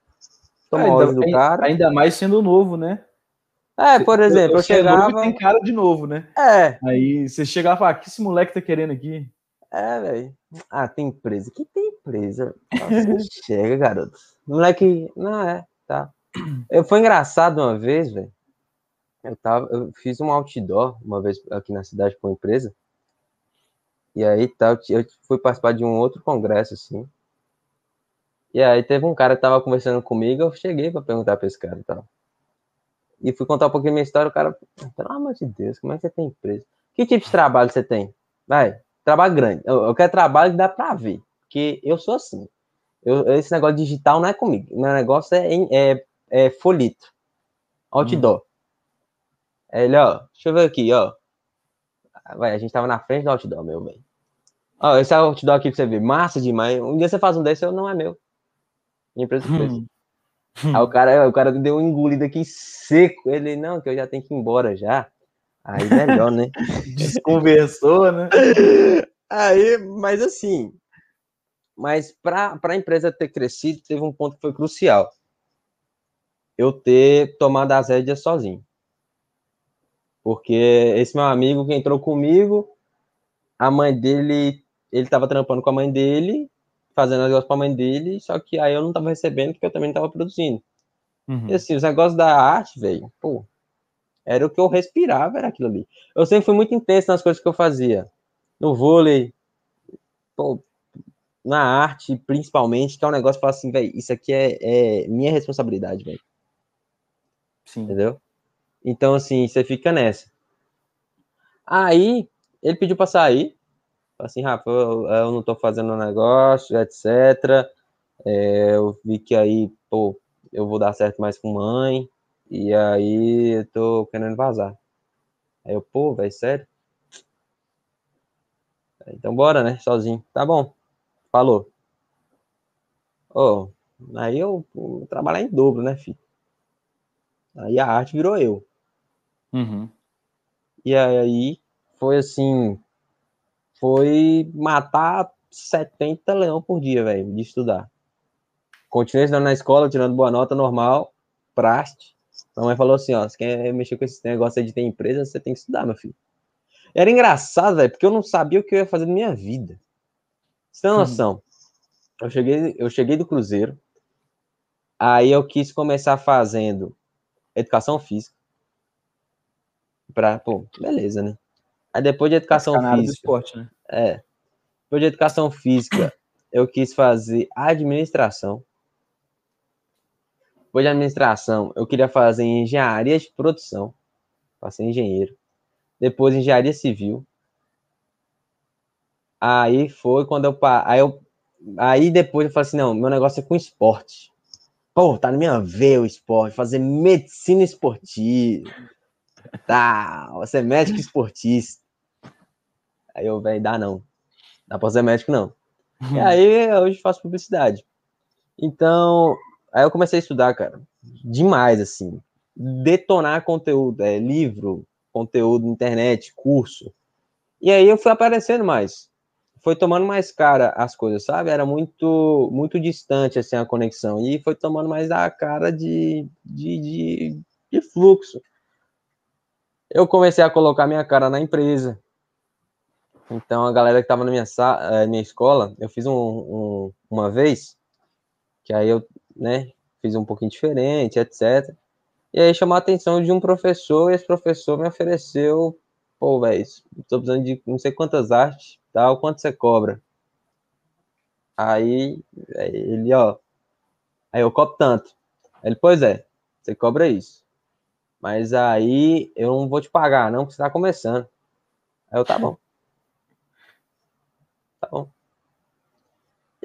toma ah, ainda, do cara. Ainda mais sendo novo, né? É, por exemplo, eu, eu chegava. tem cara de novo, né? É. Aí você chegava e falava, que esse moleque tá querendo aqui? É, velho. Ah, tem empresa. Que tem empresa? chega, garoto. Moleque. Não, é, tá. Eu, foi engraçado uma vez, velho. Eu, tava, eu fiz um outdoor uma vez aqui na cidade com uma empresa. E aí tá, eu fui participar de um outro congresso, assim. E aí teve um cara que tava conversando comigo, eu cheguei para perguntar pra esse cara e tal. E fui contar um pouquinho minha história, o cara, pelo amor de Deus, como é que você tem empresa? Que tipo de trabalho você tem? Vai, trabalho grande. Eu, eu quero trabalho que dá para ver. Porque eu sou assim. Eu, esse negócio digital não é comigo. Meu negócio é, é, é folito. Outdoor. Hum. Ele, ó, deixa eu ver aqui, ó. Vai, a gente tava na frente do outdoor, meu bem. Ó, esse é o outdoor aqui pra você ver. Massa demais. Um dia você faz um desse, eu não é meu. Minha empresa fez. Aí o cara, o cara deu um engolido aqui seco. Ele, não, que eu já tenho que ir embora já. Aí melhor, né? Desconversou, né? Aí, mas assim, mas para a empresa ter crescido, teve um ponto que foi crucial. Eu ter tomado as rédeas sozinho. Porque esse meu amigo que entrou comigo, a mãe dele, ele estava trampando com a mãe dele, fazendo negócio para a mãe dele, só que aí eu não estava recebendo porque eu também não estava produzindo. Uhum. E assim, os negócios da arte, velho, pô, era o que eu respirava, era aquilo ali. Eu sempre fui muito intenso nas coisas que eu fazia. No vôlei, pô, na arte, principalmente, que é um negócio que fala assim, velho, isso aqui é, é minha responsabilidade, velho. Sim. Entendeu? Então, assim, você fica nessa. Aí, ele pediu pra sair. Assim, Rafa, eu, eu não tô fazendo negócio, etc. É, eu vi que aí, pô, eu vou dar certo mais com mãe. E aí eu tô querendo vazar. Aí eu, pô, velho, sério? Então bora, né? Sozinho. Tá bom. Falou. Oh, aí eu vou trabalhar em dobro, né, filho? Aí a arte virou eu. Uhum. E aí foi assim, foi matar 70 leão por dia, velho, de estudar. Continuei estudando na escola, tirando boa nota normal, praste. A mãe falou assim, ó, você quer mexer com esse negócio de ter empresa, você tem que estudar, meu filho. Era engraçado, velho, porque eu não sabia o que eu ia fazer na minha vida. Você tem noção? Eu cheguei, eu cheguei do Cruzeiro, aí eu quis começar fazendo educação física. Pra, pô, beleza, né? Aí depois de educação física. Do esporte, né? É. Depois de educação física, eu quis fazer administração. Depois de administração, eu queria fazer engenharia de produção, para ser engenheiro. Depois engenharia civil. Aí foi quando eu aí eu aí depois eu falei assim, não, meu negócio é com esporte. Pô, tá na minha veia o esporte, fazer medicina esportiva. Tá, você é médico esportista. Aí eu, velho, dá não. Dá pra ser médico, não. E aí, hoje faço publicidade. Então, Aí eu comecei a estudar, cara, demais, assim. Detonar conteúdo, é, livro, conteúdo internet, curso. E aí eu fui aparecendo mais. Foi tomando mais cara as coisas, sabe? Era muito muito distante, assim, a conexão. E foi tomando mais a cara de, de, de, de fluxo. Eu comecei a colocar minha cara na empresa. Então, a galera que estava na minha, eh, minha escola, eu fiz um, um, uma vez, que aí eu né? Fiz um pouquinho diferente, etc. E aí chamou a atenção de um professor, e esse professor me ofereceu, pô, velho, tô precisando de não sei quantas artes, tal, quanto você cobra? Aí ele, ó, aí eu cobro tanto. Ele, pois é, você cobra isso. Mas aí eu não vou te pagar, não, porque você tá começando. Aí eu, tá bom.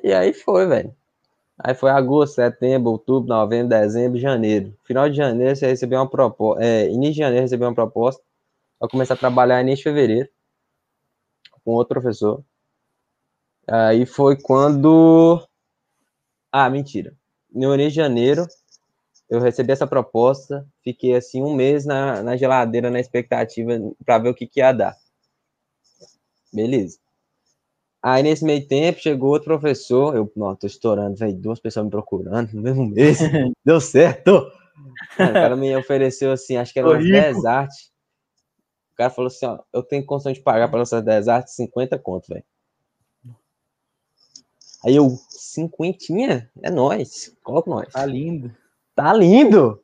E aí foi, velho. Aí foi agosto, setembro, outubro, novembro, dezembro, janeiro. Final de janeiro você recebeu uma proposta. É, início de janeiro recebeu uma proposta. Vai começar a trabalhar início de fevereiro. Com outro professor. Aí foi quando. Ah, mentira. No início de janeiro, eu recebi essa proposta. Fiquei assim um mês na, na geladeira, na expectativa para ver o que, que ia dar. Beleza. Aí nesse meio tempo chegou outro professor, eu, não, tô estourando, velho, duas pessoas me procurando no mesmo mês, deu certo. o cara me ofereceu assim, acho que era umas 10 artes. O cara falou assim, ó, eu tenho condição de pagar para essas 10 artes 50 conto, velho. Aí eu, cinquentinha? É nós, coloca nós. Tá lindo. Tá lindo!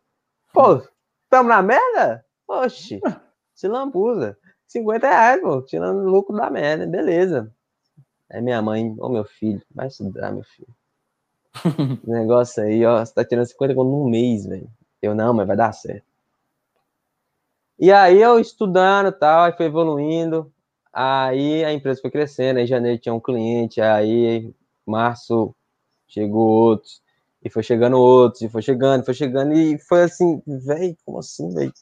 Pô, tamo na merda? Oxi, se lambuza. 50 reais, pô, tirando lucro da merda, beleza. Aí minha mãe, oh, meu filho, vai estudar, meu filho. negócio aí, ó, você tá tirando 50 conto num mês, velho. Eu, não, mas vai dar certo. E aí eu estudando e tal, aí foi evoluindo. Aí a empresa foi crescendo, em janeiro tinha um cliente, aí março chegou outros, e foi chegando outros, e foi chegando, foi chegando, e foi assim, velho, como assim, velho?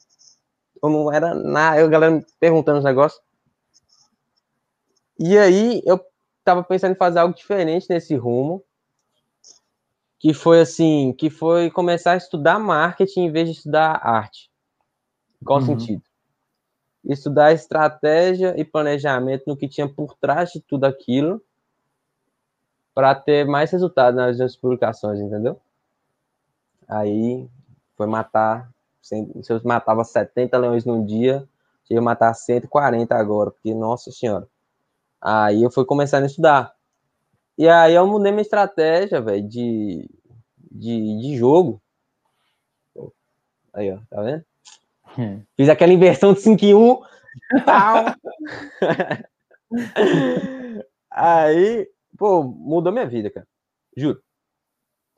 Eu não era nada, eu, a galera me perguntando os negócios. E aí eu estava pensando em fazer algo diferente nesse rumo, que foi assim, que foi começar a estudar marketing em vez de estudar arte. Qual uhum. sentido? Estudar estratégia e planejamento no que tinha por trás de tudo aquilo para ter mais resultado nas minhas publicações, entendeu? Aí foi matar, se eu matava 70 leões num dia, eu ia matar 140 agora, porque, nossa senhora, Aí eu fui começando a estudar. E aí eu mudei minha estratégia, velho, de, de, de jogo. Aí, ó, tá vendo? Hum. Fiz aquela inversão de 5 em 1. aí, pô, mudou minha vida, cara. Juro.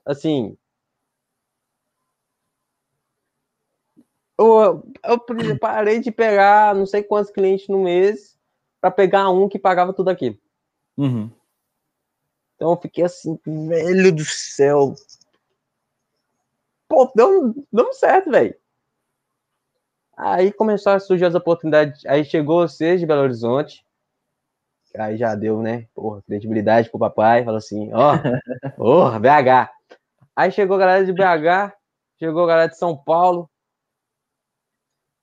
Assim. Eu, eu parei de pegar não sei quantos clientes no mês para pegar um que pagava tudo aquilo. Uhum. Então eu fiquei assim, velho do céu. Pô, deu, deu certo, velho. Aí começaram a surgir as oportunidades. Aí chegou vocês de Belo Horizonte. Aí já deu, né? Porra, credibilidade pro papai. Falou assim: ó, porra, BH. Aí chegou a galera de BH, chegou a galera de São Paulo,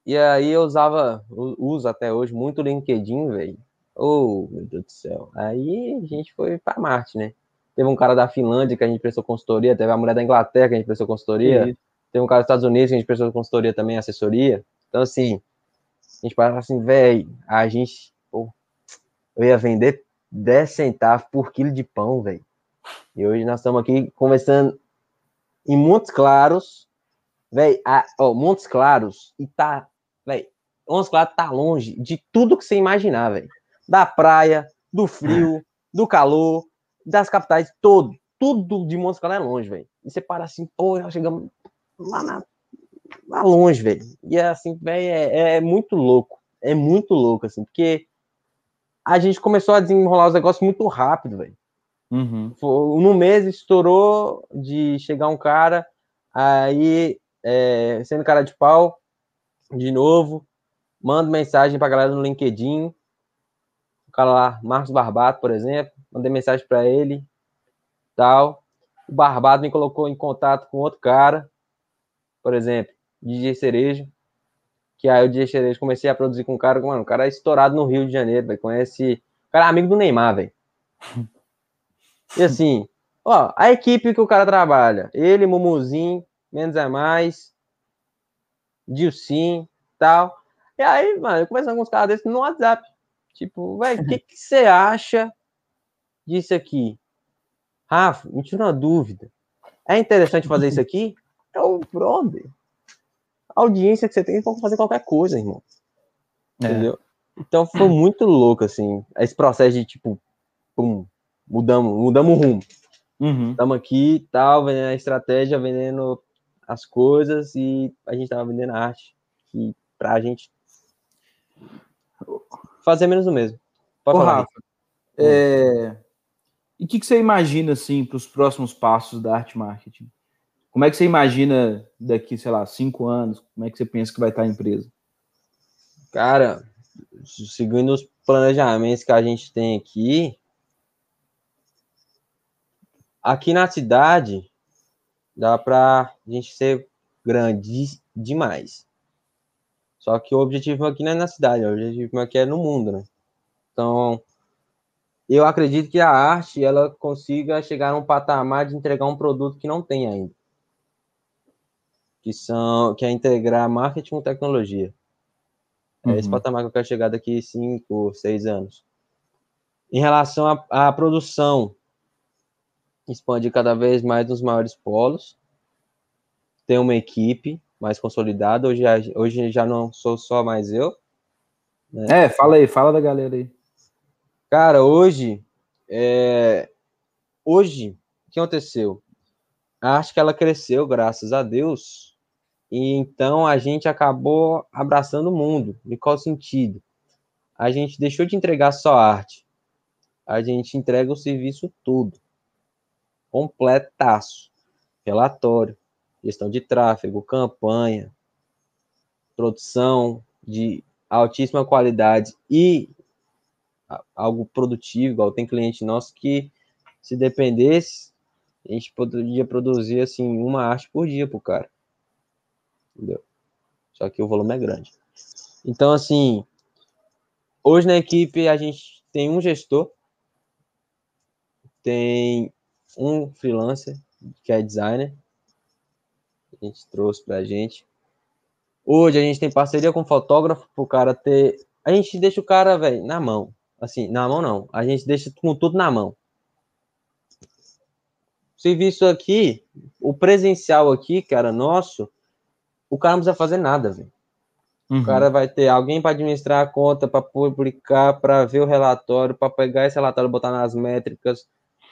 e aí eu usava, uso até hoje muito LinkedIn, velho. Oh, meu Deus do céu. Aí a gente foi para Marte, né? Teve um cara da Finlândia que a gente prestou consultoria, teve a mulher da Inglaterra que a gente prestou consultoria, Sim. teve um cara dos Estados Unidos que a gente prestou consultoria também, assessoria. Então, assim, a gente parava assim, velho, a gente, pô, eu ia vender 10 centavos por quilo de pão, velho. E hoje nós estamos aqui conversando em Montes Claros, velho, ó, Montes Claros, Ita, 11 graus tá longe de tudo que você imaginar, velho. Da praia, do frio, é. do calor, das capitais, todo. Tudo de Montes é longe, velho. E você para assim, pô, nós chegamos lá, na, lá longe, velho. E é assim, velho, é, é, é muito louco. É muito louco, assim, porque a gente começou a desenrolar os negócios muito rápido, velho. Uhum. No mês estourou de chegar um cara, aí é, sendo cara de pau de novo, mando mensagem para a galera no LinkedIn, o cara lá, Marcos Barbato, por exemplo, mandei mensagem para ele, tal. O Barbato me colocou em contato com outro cara, por exemplo, DJ Cerejo, que aí o DJ Cerejo comecei a produzir com um cara, mano, o cara é estourado no Rio de Janeiro, velho, conhece, o cara é amigo do Neymar, velho. E assim, ó, a equipe que o cara trabalha, ele, Mumuzinho, menos é mais, Dilcim, tal. E aí, mano, eu conversando com uns caras desses no WhatsApp. Tipo, velho, o que, que você acha disso aqui? Rafa, me tira uma dúvida. É interessante fazer isso aqui? É o brother. A audiência que você tem pode fazer qualquer coisa, irmão. É. Entendeu? Então foi muito louco, assim, esse processo de tipo, pum, mudamos, mudamos o rumo. Estamos uhum. aqui tal, vendendo a estratégia, vendendo as coisas e a gente tava vendendo arte que pra gente fazer menos do mesmo. Pode Ô, falar, Rafa, é... e o que, que você imagina assim para os próximos passos da arte marketing? Como é que você imagina daqui, sei lá, cinco anos? Como é que você pensa que vai estar a empresa? Cara, seguindo os planejamentos que a gente tem aqui, aqui na cidade dá para a gente ser grande demais. Só que o objetivo aqui não é na cidade, o objetivo aqui é no mundo, né? Então, eu acredito que a arte ela consiga chegar a um patamar de entregar um produto que não tem ainda. Que são que é integrar marketing com tecnologia. É esse uhum. patamar que eu quero chegar daqui cinco, seis anos. Em relação à, à produção, expandir cada vez mais nos maiores polos, ter uma equipe mais consolidada. Hoje, hoje já não sou só mais eu. Né? É, fala aí, fala da galera aí. Cara, hoje, é... hoje, o que aconteceu? Acho que ela cresceu, graças a Deus, e então a gente acabou abraçando o mundo. Em qual sentido? A gente deixou de entregar só arte. A gente entrega o serviço todo. Completaço. Relatório, gestão de tráfego, campanha, produção de altíssima qualidade e algo produtivo, igual tem cliente nosso que se dependesse, a gente poderia produzir assim uma arte por dia pro cara entendeu? Só que o volume é grande. Então, assim, hoje na equipe a gente tem um gestor, tem um freelancer, que é designer, a gente trouxe pra gente. Hoje a gente tem parceria com fotógrafo pro cara ter. A gente deixa o cara, velho, na mão. Assim, na mão não. A gente deixa com tudo na mão. Serviço aqui, o presencial aqui, cara, nosso, o cara não precisa fazer nada, velho. Uhum. O cara vai ter alguém para administrar a conta, para publicar, para ver o relatório, para pegar esse relatório e botar nas métricas,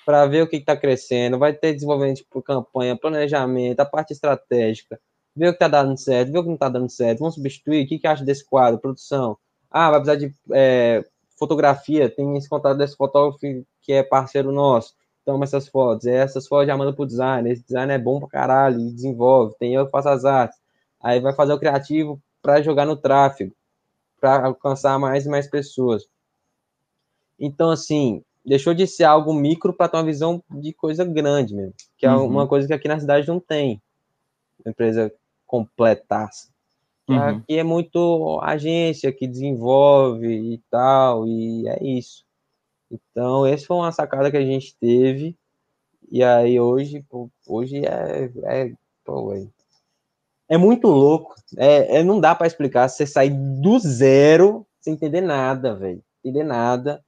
para ver o que está crescendo. Vai ter desenvolvimento por campanha, planejamento, a parte estratégica, ver o que está dando certo, ver o que não está dando certo. Vamos substituir. O que, que acha desse quadro? Produção. Ah, vai precisar de é, fotografia. Tem esse contato desse fotógrafo que é parceiro nosso. Toma essas fotos. Essas fotos já manda pro design. Esse design é bom pra caralho, desenvolve. Tem eu que faço as artes aí vai fazer o criativo para jogar no tráfego, para alcançar mais e mais pessoas. Então, assim, deixou de ser algo micro para ter uma visão de coisa grande mesmo, que é uhum. uma coisa que aqui na cidade não tem. Uma empresa completaça. Uhum. Aqui é muito agência que desenvolve e tal, e é isso. Então, essa foi uma sacada que a gente teve. E aí hoje, hoje é, é pô, é muito louco. É, é não dá para explicar. Você sair do zero sem entender nada, velho. Entender nada.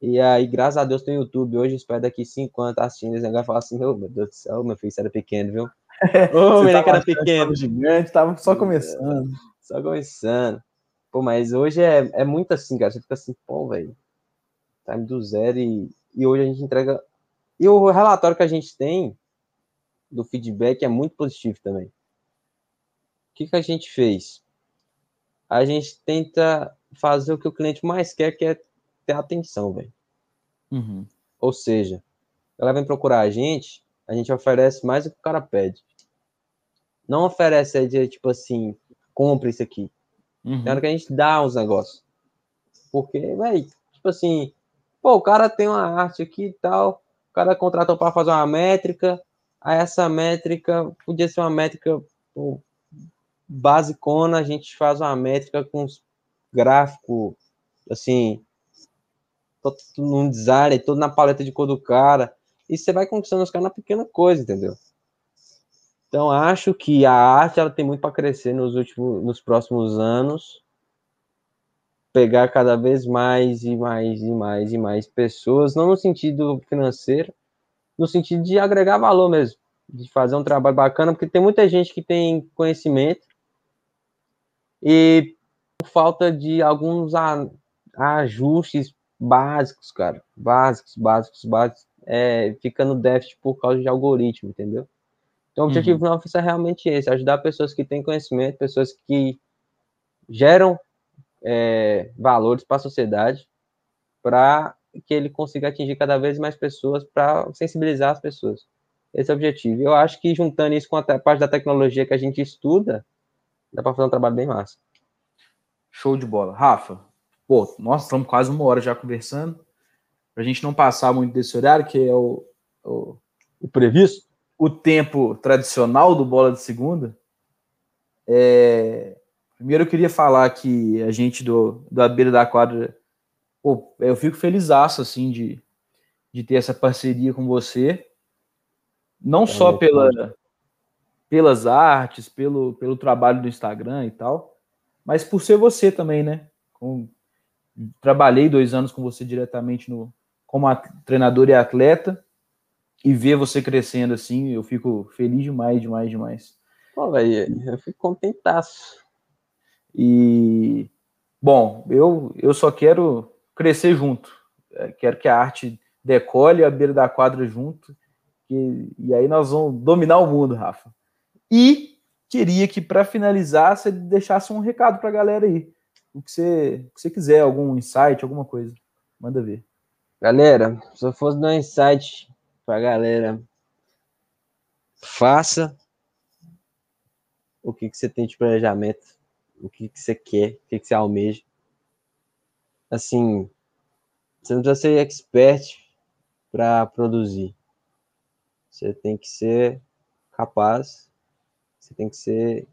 E aí, graças a Deus, tem YouTube. Hoje, espero daqui cinco anos tá assistindo. Esse vai falar assim: oh, meu Deus do céu, meu filho, você era pequeno, viu? Ô, oh, menino era pequeno. Gigante, tava só começando. Só começando. Pô, mas hoje é, é muito assim, cara. Você fica assim, pô, velho. Time do zero e, e hoje a gente entrega. E o relatório que a gente tem do feedback é muito positivo também que, que a gente fez? A gente tenta fazer o que o cliente mais quer, que é ter atenção, velho. Uhum. Ou seja, ela vem procurar a gente, a gente oferece mais do que o cara pede. Não oferece de tipo assim, compre isso aqui. Uhum. Tem hora que a gente dá os negócios. Porque, velho, tipo assim, pô, o cara tem uma arte aqui e tal, o cara contratou para fazer uma métrica, aí essa métrica podia ser uma métrica pô, basicona, a gente faz uma métrica com gráfico, assim, todo no design, todo na paleta de cor do cara, e você vai conquistando os caras na pequena coisa, entendeu? Então, acho que a arte ela tem muito para crescer nos últimos, nos próximos anos, pegar cada vez mais e mais e mais e mais pessoas, não no sentido financeiro, no sentido de agregar valor mesmo, de fazer um trabalho bacana, porque tem muita gente que tem conhecimento, e por falta de alguns ajustes básicos, cara, básicos, básicos, básicos, é, fica no déficit por causa de algoritmo, entendeu? Então, o objetivo uhum. nosso é realmente esse: ajudar pessoas que têm conhecimento, pessoas que geram é, valores para a sociedade, para que ele consiga atingir cada vez mais pessoas, para sensibilizar as pessoas. Esse é o objetivo. Eu acho que juntando isso com a parte da tecnologia que a gente estuda, dá para fazer um trabalho bem massa. Show de bola. Rafa, pô, nós estamos quase uma hora já conversando. Para a gente não passar muito desse horário, que é o, o, o previsto, o tempo tradicional do bola de segunda. É... Primeiro eu queria falar que a gente do, do beira da quadra, pô, eu fico feliz assim de, de ter essa parceria com você. Não é, só pela, pelas artes, pelo, pelo trabalho do Instagram e tal, mas por ser você também, né? Com, trabalhei dois anos com você diretamente no, como treinador e atleta e ver você crescendo assim, eu fico feliz demais, demais, demais. Pô, velho, eu fico contentaço. E, bom, eu, eu só quero crescer junto. É, quero que a arte decole a beira da quadra junto. E, e aí nós vamos dominar o mundo, Rafa. E queria que, para finalizar, você deixasse um recado para a galera aí. O que você, o que você quiser, algum insight, alguma coisa. Manda ver. Galera, se eu fosse dar um insight para a galera, faça o que, que você tem de planejamento, o que, que você quer, o que, que você almeja. Assim, você não precisa ser expert para produzir. Você tem que ser capaz, você tem que ser.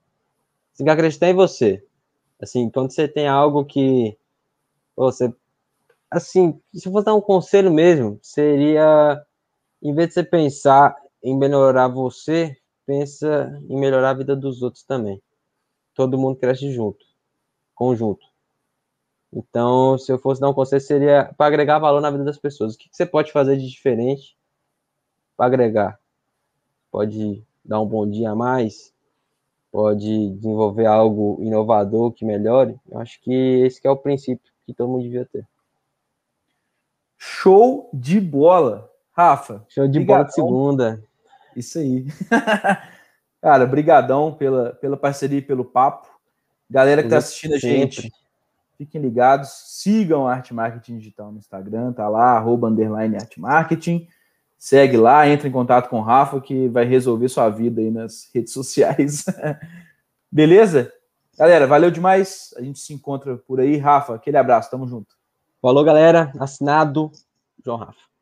Você tem que acreditar em você. Assim, quando você tem algo que você assim, se fosse dar um conselho mesmo, seria, em vez de você pensar em melhorar você, pensa em melhorar a vida dos outros também. Todo mundo cresce junto, conjunto. Então, se eu fosse dar um conselho, seria para agregar valor na vida das pessoas. O que, você pode fazer de diferente para agregar? Pode dar um bom dia a mais? Pode desenvolver algo inovador que melhore? Eu acho que esse que é o princípio que todo mundo devia ter. Show de bola. Rafa. Show de brigadão. bola de segunda. Isso aí. Cara, brigadão pela, pela parceria e pelo papo. Galera que está assistindo a gente, fiquem ligados. Sigam a Arte Marketing Digital no Instagram, tá lá, arroba, underline Arte Marketing. Segue lá, entra em contato com o Rafa, que vai resolver sua vida aí nas redes sociais. Beleza? Galera, valeu demais. A gente se encontra por aí. Rafa, aquele abraço, tamo junto. Falou, galera. Assinado João Rafa.